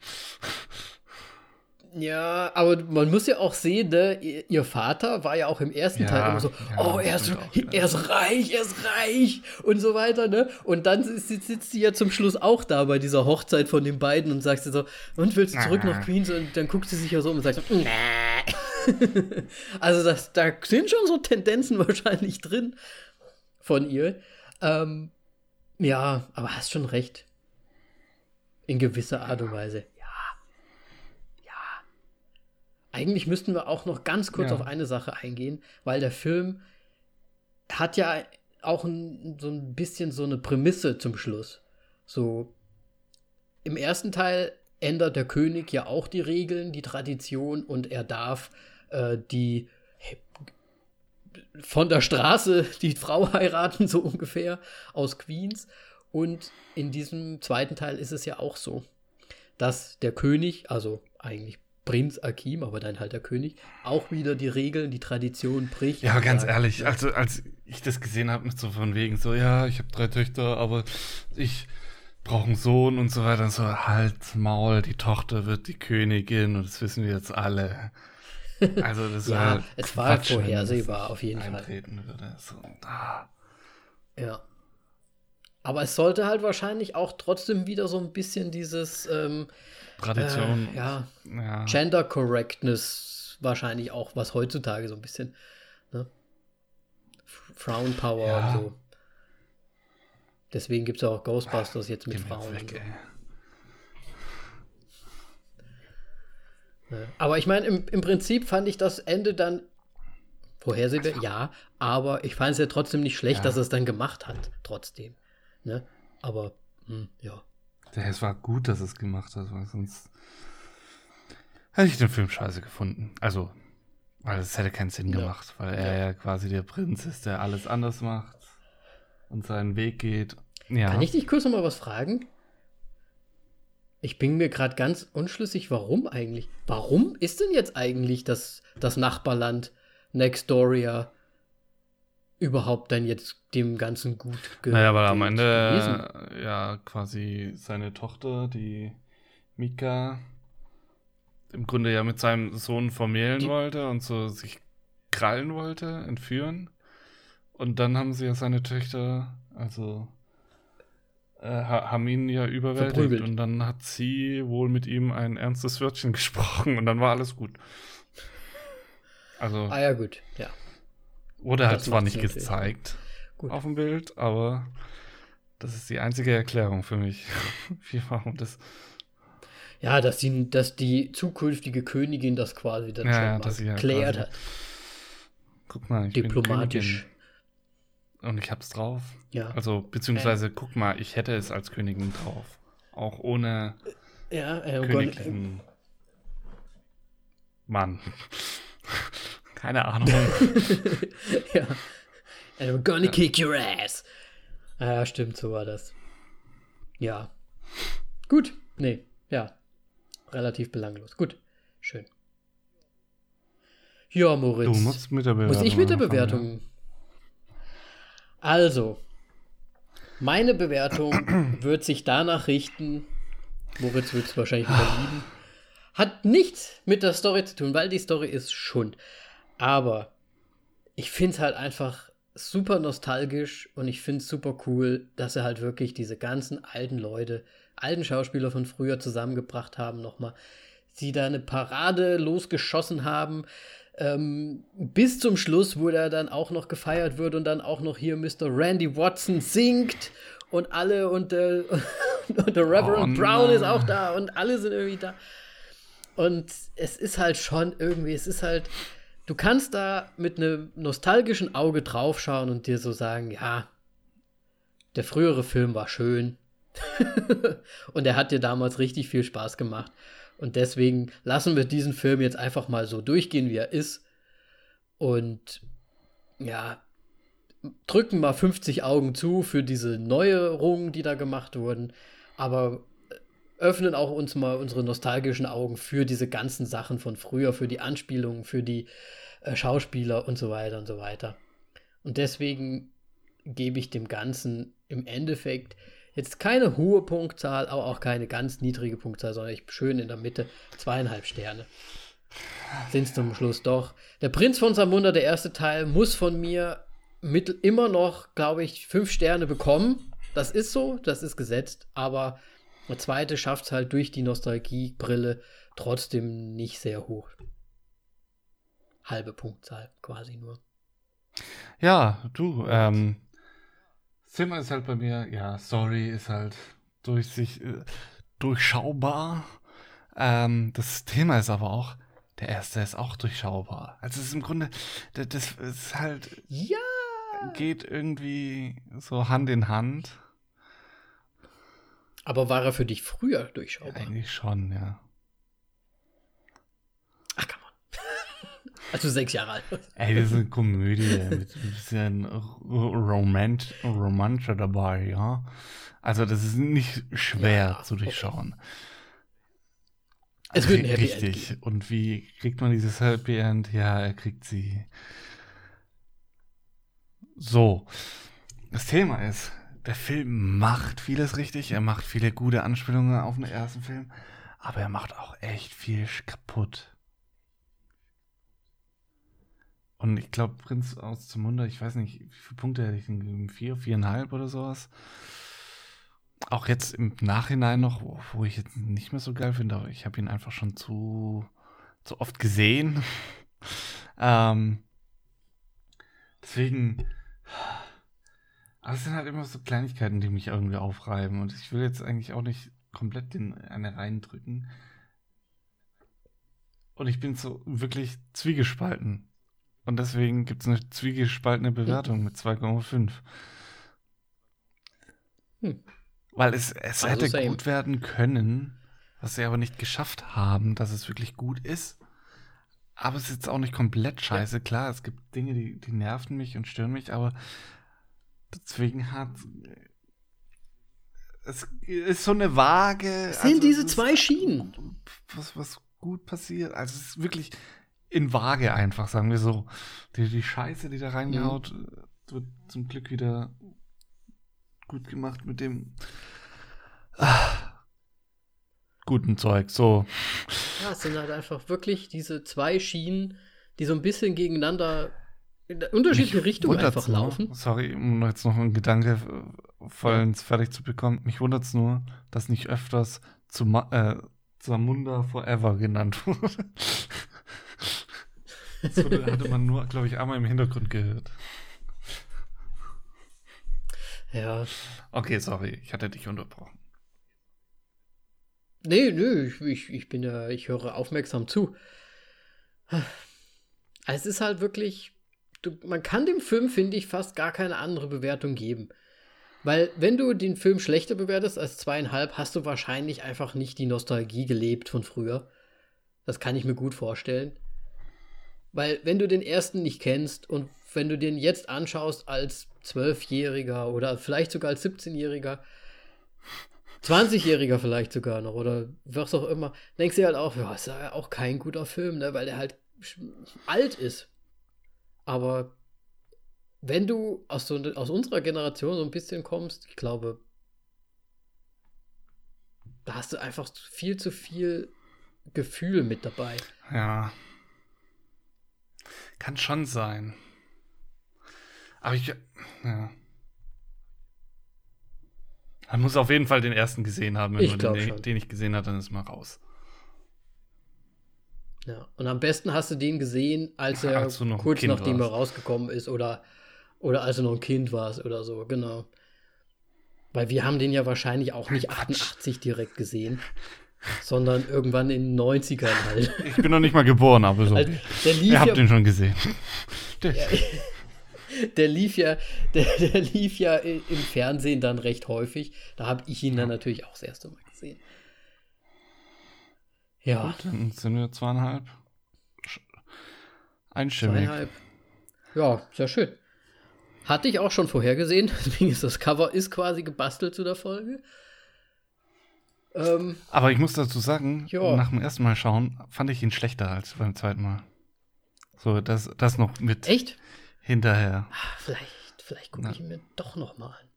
Ja, aber man muss ja auch sehen, ne, ihr Vater war ja auch im ersten ja, Teil immer so, ja, oh, er ist, auch, er ist reich, er ist reich und so weiter, ne? Und dann sitzt, sitzt sie ja zum Schluss auch da bei dieser Hochzeit von den beiden und sagt sie so, und willst du zurück nach Queens? Und dann guckt sie sich ja so um und sagt so, nee. also das, da sind schon so Tendenzen wahrscheinlich drin von ihr. Ähm, ja, aber hast schon recht. In gewisser Art und Weise. Eigentlich müssten wir auch noch ganz kurz ja. auf eine Sache eingehen, weil der Film hat ja auch ein, so ein bisschen so eine Prämisse zum Schluss. So, im ersten Teil ändert der König ja auch die Regeln, die Tradition und er darf äh, die von der Straße die Frau heiraten, so ungefähr, aus Queens. Und in diesem zweiten Teil ist es ja auch so, dass der König, also eigentlich Prinz Akim, aber dann halt der König, auch wieder die Regeln, die Tradition bricht. Ja, ganz sagt, ehrlich, also als ich das gesehen habe, mit so von wegen so, ja, ich habe drei Töchter, aber ich brauche einen Sohn und so weiter. Und so, halt, Maul, die Tochter wird die Königin und das wissen wir jetzt alle. Also das Ja, war es war wenn vorhersehbar, auf jeden Fall. Würde. So, ah. Ja. Aber es sollte halt wahrscheinlich auch trotzdem wieder so ein bisschen dieses ähm, Tradition. äh, ja, ja. Gender Correctness wahrscheinlich auch, was heutzutage so ein bisschen, ne? F- Frauenpower Ja. und so. Deswegen gibt es ja auch Ghostbusters jetzt mit Frauen. weg, so. Ne? Aber ich meine, im, im Prinzip fand ich das Ende dann vorhersehbar, ja, aber ich fand es ja trotzdem nicht schlecht, Ja. dass er es dann gemacht hat, trotzdem. Ne? Aber, hm, ja. Ja, Es war gut, dass es gemacht hat, weil sonst hätte ich den Film scheiße gefunden. Also, weil es hätte keinen Sinn Ja. gemacht, weil er ja. quasi der Prinz ist, der alles anders macht und seinen Weg geht. Ja. Kann ich dich kurz noch mal was fragen? Ich bin mir gerade ganz unschlüssig, warum eigentlich? Warum ist denn jetzt eigentlich das, das Nachbarland Nextoria überhaupt dann jetzt dem Ganzen gut ge naja, weil am Ende gewesen? ja quasi seine Tochter, die Mika, im Grunde ja mit seinem Sohn vermählen Die- wollte und so sich krallen wollte, entführen. Und dann haben sie ja seine Töchter, also äh, ha- haben ihn ja überwältigt Verprügelt. und dann hat sie wohl mit ihm ein ernstes Wörtchen gesprochen und dann war alles gut. Also Ah ja, gut, ja. Wurde halt zwar nicht gezeigt Gut. auf dem Bild, aber das ist die einzige Erklärung für mich, wie warum das. Ja, dass die, dass die zukünftige Königin das quasi dann Ja, schon ja, mal sie ja hat. Guck mal, ich Diplomatisch. Und ich hab's drauf. Ja. Also beziehungsweise guck mal, ich hätte es als Königin drauf, auch ohne ja, äh, königlichen Mann. Keine Ahnung. ja. And we're gonna kick your ass. Ah, Ja, stimmt, so war das. Ja. Gut. Nee, ja. Relativ belanglos. Gut. Schön. Ja, Moritz. Du musst mit der Bewertung. Muss ich mit der anfangen, Bewertung? Also, meine Bewertung wird sich danach richten. Moritz wird es wahrscheinlich wieder lieben. Hat nichts mit der Story zu tun, weil die Story ist Schund. Aber ich finde es halt einfach super nostalgisch und ich finde es super cool, dass sie halt wirklich diese ganzen alten Leute, alten Schauspieler von früher zusammengebracht haben, nochmal. Sie da eine Parade losgeschossen haben. Ähm, bis zum Schluss, wo er dann auch noch gefeiert wird und dann auch noch hier Mr. Randy Watson singt und alle und, äh, und der Reverend Oh Brown ist auch da und alle sind irgendwie da. Und es ist halt schon irgendwie, es ist halt, du kannst da mit einem nostalgischen Auge draufschauen und dir so sagen, ja, der frühere Film war schön. und er hat dir damals richtig viel Spaß gemacht. Und deswegen lassen wir diesen Film jetzt einfach mal so durchgehen, wie er ist. Und ja, drücken mal 50 Augen zu für diese Neuerungen, die da gemacht wurden. Aber öffnen auch uns mal unsere nostalgischen Augen für diese ganzen Sachen von früher, für die Anspielungen, für die äh, Schauspieler und so weiter und so weiter. Und deswegen gebe ich dem Ganzen im Endeffekt jetzt keine hohe Punktzahl, aber auch keine ganz niedrige Punktzahl, sondern ich schön in der Mitte zweieinhalb Sterne. Sind es zum Schluss doch. Der Prinz von Samunda, der erste Teil, muss von mir mit immer noch, glaube ich, fünf Sterne bekommen. Das ist so, das ist gesetzt, aber der zweite schafft es halt durch die Nostalgiebrille trotzdem nicht sehr hoch. Halbe Punktzahl quasi nur. Ja, du, ähm, Thema ist halt bei mir, ja, Story ist halt durch sich äh, durchschaubar. Ähm, das Thema ist aber auch, der erste ist auch durchschaubar. Also es ist im Grunde, das, das ist halt, Ja! geht irgendwie so Hand in Hand. Aber war er für dich früher durchschaubar? Eigentlich schon, ja. Ach, come on. Also sechs Jahre alt. Ey, das ist eine Komödie mit ein bisschen Romant Romanze dabei, ja. Also das ist nicht schwer Ja, zu durchschauen. Es wird ein Happy End Richtig. Und wie kriegt man dieses Happy End? Ja, er kriegt sie. So. Das Thema ist, der Film macht vieles richtig. Er macht viele gute Anspielungen auf den ersten Film. Aber er macht auch echt viel kaputt. Und ich glaube, Prinz aus Zamunda, ich weiß nicht, wie viele Punkte hätte ich denn Vier, viereinhalb oder sowas. Auch jetzt im Nachhinein noch, wo ich jetzt nicht mehr so geil finde, aber ich habe ihn einfach schon zu, zu oft gesehen. ähm, deswegen, aber es sind halt immer so Kleinigkeiten, die mich irgendwie aufreiben. Und ich will jetzt eigentlich auch nicht komplett in eine reindrücken. Und ich bin so wirklich zwiegespalten. Und deswegen gibt es eine zwiegespaltene Bewertung mit 2,5. Hm. Weil es, es also hätte same. gut werden können, was sie aber nicht geschafft haben, dass es wirklich gut ist. Aber es ist jetzt auch nicht komplett scheiße. Ja. Klar, es gibt Dinge, die, die nerven mich und stören mich, aber deswegen hat es ist so eine Waage. Es sind also, diese zwei Schienen. Was, was gut passiert. Also es ist wirklich, in Waage einfach, sagen wir so. Die, die Scheiße, die da reingehaut, mhm. wird zum Glück wieder gut gemacht mit dem ah, guten Zeug. So. Ja, es sind halt einfach wirklich diese zwei Schienen, die so ein bisschen gegeneinander in unterschiedliche Richtungen einfach nur, laufen. Sorry, um jetzt noch einen Gedanke vollends fertig zu bekommen. Mich wundert es nur, dass nicht öfters zu äh, Zamunda Forever genannt wurde. Das hatte man nur, glaube ich, einmal im Hintergrund gehört. Ja. Okay, sorry, ich hatte dich unterbrochen. Nee, nee, ich, ich, ich bin ja, ich höre aufmerksam zu. Es ist halt wirklich, du, man kann dem Film, finde ich, fast gar keine andere Bewertung geben. Weil, wenn du den Film schlechter bewertest als zweieinhalb, hast du wahrscheinlich einfach nicht die Nostalgie gelebt von früher. Das kann ich mir gut vorstellen. Weil wenn du den ersten nicht kennst und wenn du den jetzt anschaust als Zwölfjähriger oder vielleicht sogar als 17-Jähriger, 20-Jähriger vielleicht sogar noch oder was auch immer, denkst du halt auch, ja, ist ja auch kein guter Film, ne, weil der halt alt ist. Aber wenn du aus, so, aus unserer Generation so ein bisschen kommst, ich glaube, da hast du einfach viel zu viel Gefühl mit dabei. Ja, kann schon sein. Aber ich. Ja. Man muss auf jeden Fall den ersten gesehen haben. Wenn ich man den, den nicht gesehen hat, dann ist man raus. Ja, und am besten hast du den gesehen, als er als kurz nachdem warst. er rausgekommen ist oder, oder als du noch ein Kind warst oder so, genau. Weil wir haben den ja wahrscheinlich auch nicht 88 direkt gesehen sondern irgendwann in den 90ern halt. Ich bin noch nicht mal geboren, aber so. Also, Ihr habt ja, den schon gesehen. Der, der lief ja, der, der, lief ja im Fernsehen dann recht häufig. Da habe ich ihn dann natürlich auch das erste Mal gesehen. Ja. Gut, dann sind wir zweieinhalb. Einstimmig. Zweieinhalb. Ja, sehr schön. Hatte ich auch schon vorher gesehen, deswegen ist das Cover ist quasi gebastelt zu der Folge. Ähm, Aber ich muss dazu sagen, ja. nach dem ersten Mal schauen, fand ich ihn schlechter als beim zweiten Mal. So, das, das noch mit. Echt? Hinterher. Ach, vielleicht, vielleicht gucke ich ihn mir doch noch mal an.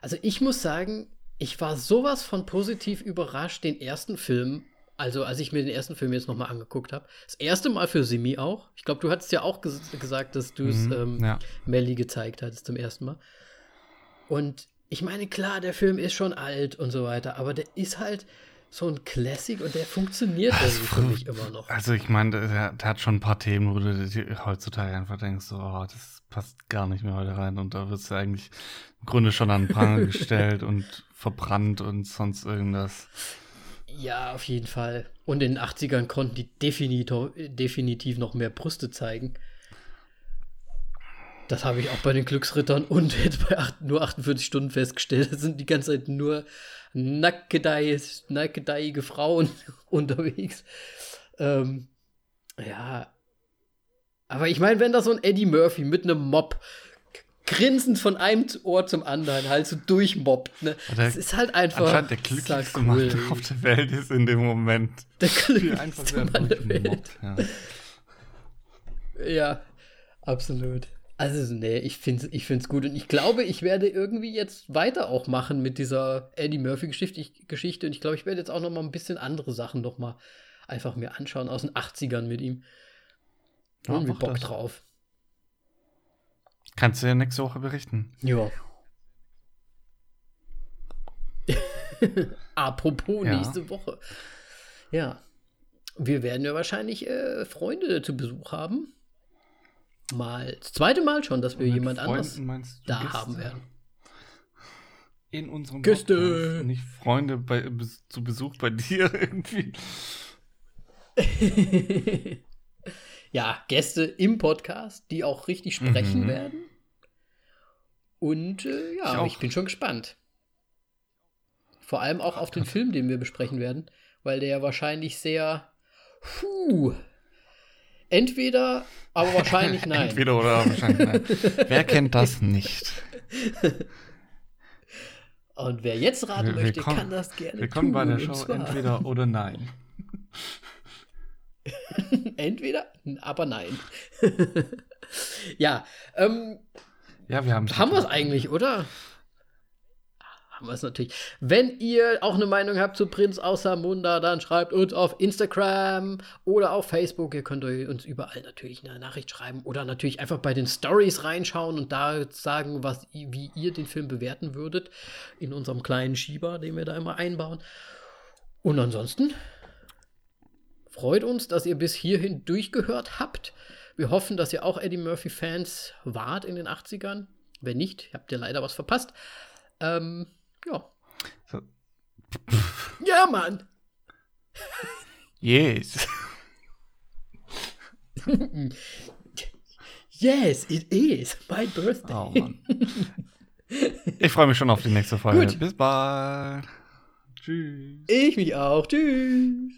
Also ich muss sagen, ich war sowas von positiv überrascht, den ersten Film, also als ich mir den ersten Film jetzt noch mal angeguckt habe. Das erste Mal für Simi auch. Ich glaube, du hattest ja auch ges gesagt, dass du es mhm, ähm, ja. Melly gezeigt hattest zum ersten Mal. Und ich meine, klar, der Film ist schon alt und so weiter, aber der ist halt so ein Classic und der funktioniert also für mich immer noch. Also ich meine, der, der, hat schon ein paar Themen, wo du heutzutage einfach denkst, so, oh, das passt gar nicht mehr heute rein und da wirst du eigentlich im Grunde schon an den Pranger gestellt und verbrannt und sonst irgendwas. Ja, auf jeden Fall. Und in den 80ern konnten die definitiv, noch mehr Brüste zeigen. Das habe ich auch bei den Glücksrittern und jetzt bei acht, nur 48 Stunden festgestellt. Da sind die ganze Zeit nur nackedeige Frauen unterwegs. Ähm, ja. Aber ich meine, wenn da so ein Eddie Murphy mit einem Mob grinsend von einem Ohr zum anderen halt so durchmobbt, ne? Das ist halt einfach. Anscheinend der glücklichste cool. Mann auf der Welt ist in dem Moment. Der glücklichste Mann der Welt. Ja. ja, absolut. Also, nee, ich finde es ich find's gut. Und ich glaube, ich werde irgendwie jetzt weiter auch machen mit dieser Eddie Murphy-Geschichte. Und ich glaube, ich werde jetzt auch noch mal ein bisschen andere Sachen noch mal einfach mir anschauen aus den 80ern mit ihm. Irgendwie ja, Bock das. drauf. Kannst du ja nächste Woche berichten. Ja. Apropos ja. nächste Woche. Ja. Wir werden ja wahrscheinlich äh, Freunde zu Besuch haben mal, das zweite Mal schon, dass wir jemand anderes da Gäste? haben werden. In unserem Gäste. Podcast, nicht Freunde bei, zu Besuch bei dir irgendwie. ja, Gäste im Podcast, die auch richtig sprechen mhm. werden. Und äh, ja, ich, ich, bin schon gespannt. Vor allem auch auf den Film, den wir besprechen werden, weil der ja wahrscheinlich sehr puh, Entweder, aber wahrscheinlich nein. Entweder oder wahrscheinlich nein. Wer kennt das nicht? Und wer jetzt raten wir, möchte, kann das gerne Willkommen tun. bei der Show Entweder oder Nein. Entweder, aber nein. ja, ähm, ja, wir haben Haben wir es eigentlich, oder? haben wir es natürlich. Wenn ihr auch eine Meinung habt zu Prinz außer Munda, dann schreibt uns auf Instagram oder auf Facebook. Ihr könnt uns überall natürlich eine Nachricht schreiben oder natürlich einfach bei den Stories reinschauen und da sagen, was, wie ihr den Film bewerten würdet in unserem kleinen Schieber, den wir da immer einbauen. Und ansonsten freut uns, dass ihr bis hierhin durchgehört habt. Wir hoffen, dass ihr auch Eddie Murphy-Fans wart in den 80ern. Wenn nicht, habt ihr leider was verpasst. Ähm, ja. So. Ja, Mann. Yes. yes, it is my birthday. Oh, Mann. Ich freue mich schon auf die nächste Folge. Gut. Bis bald. Tschüss. Ich mich auch. Tschüss.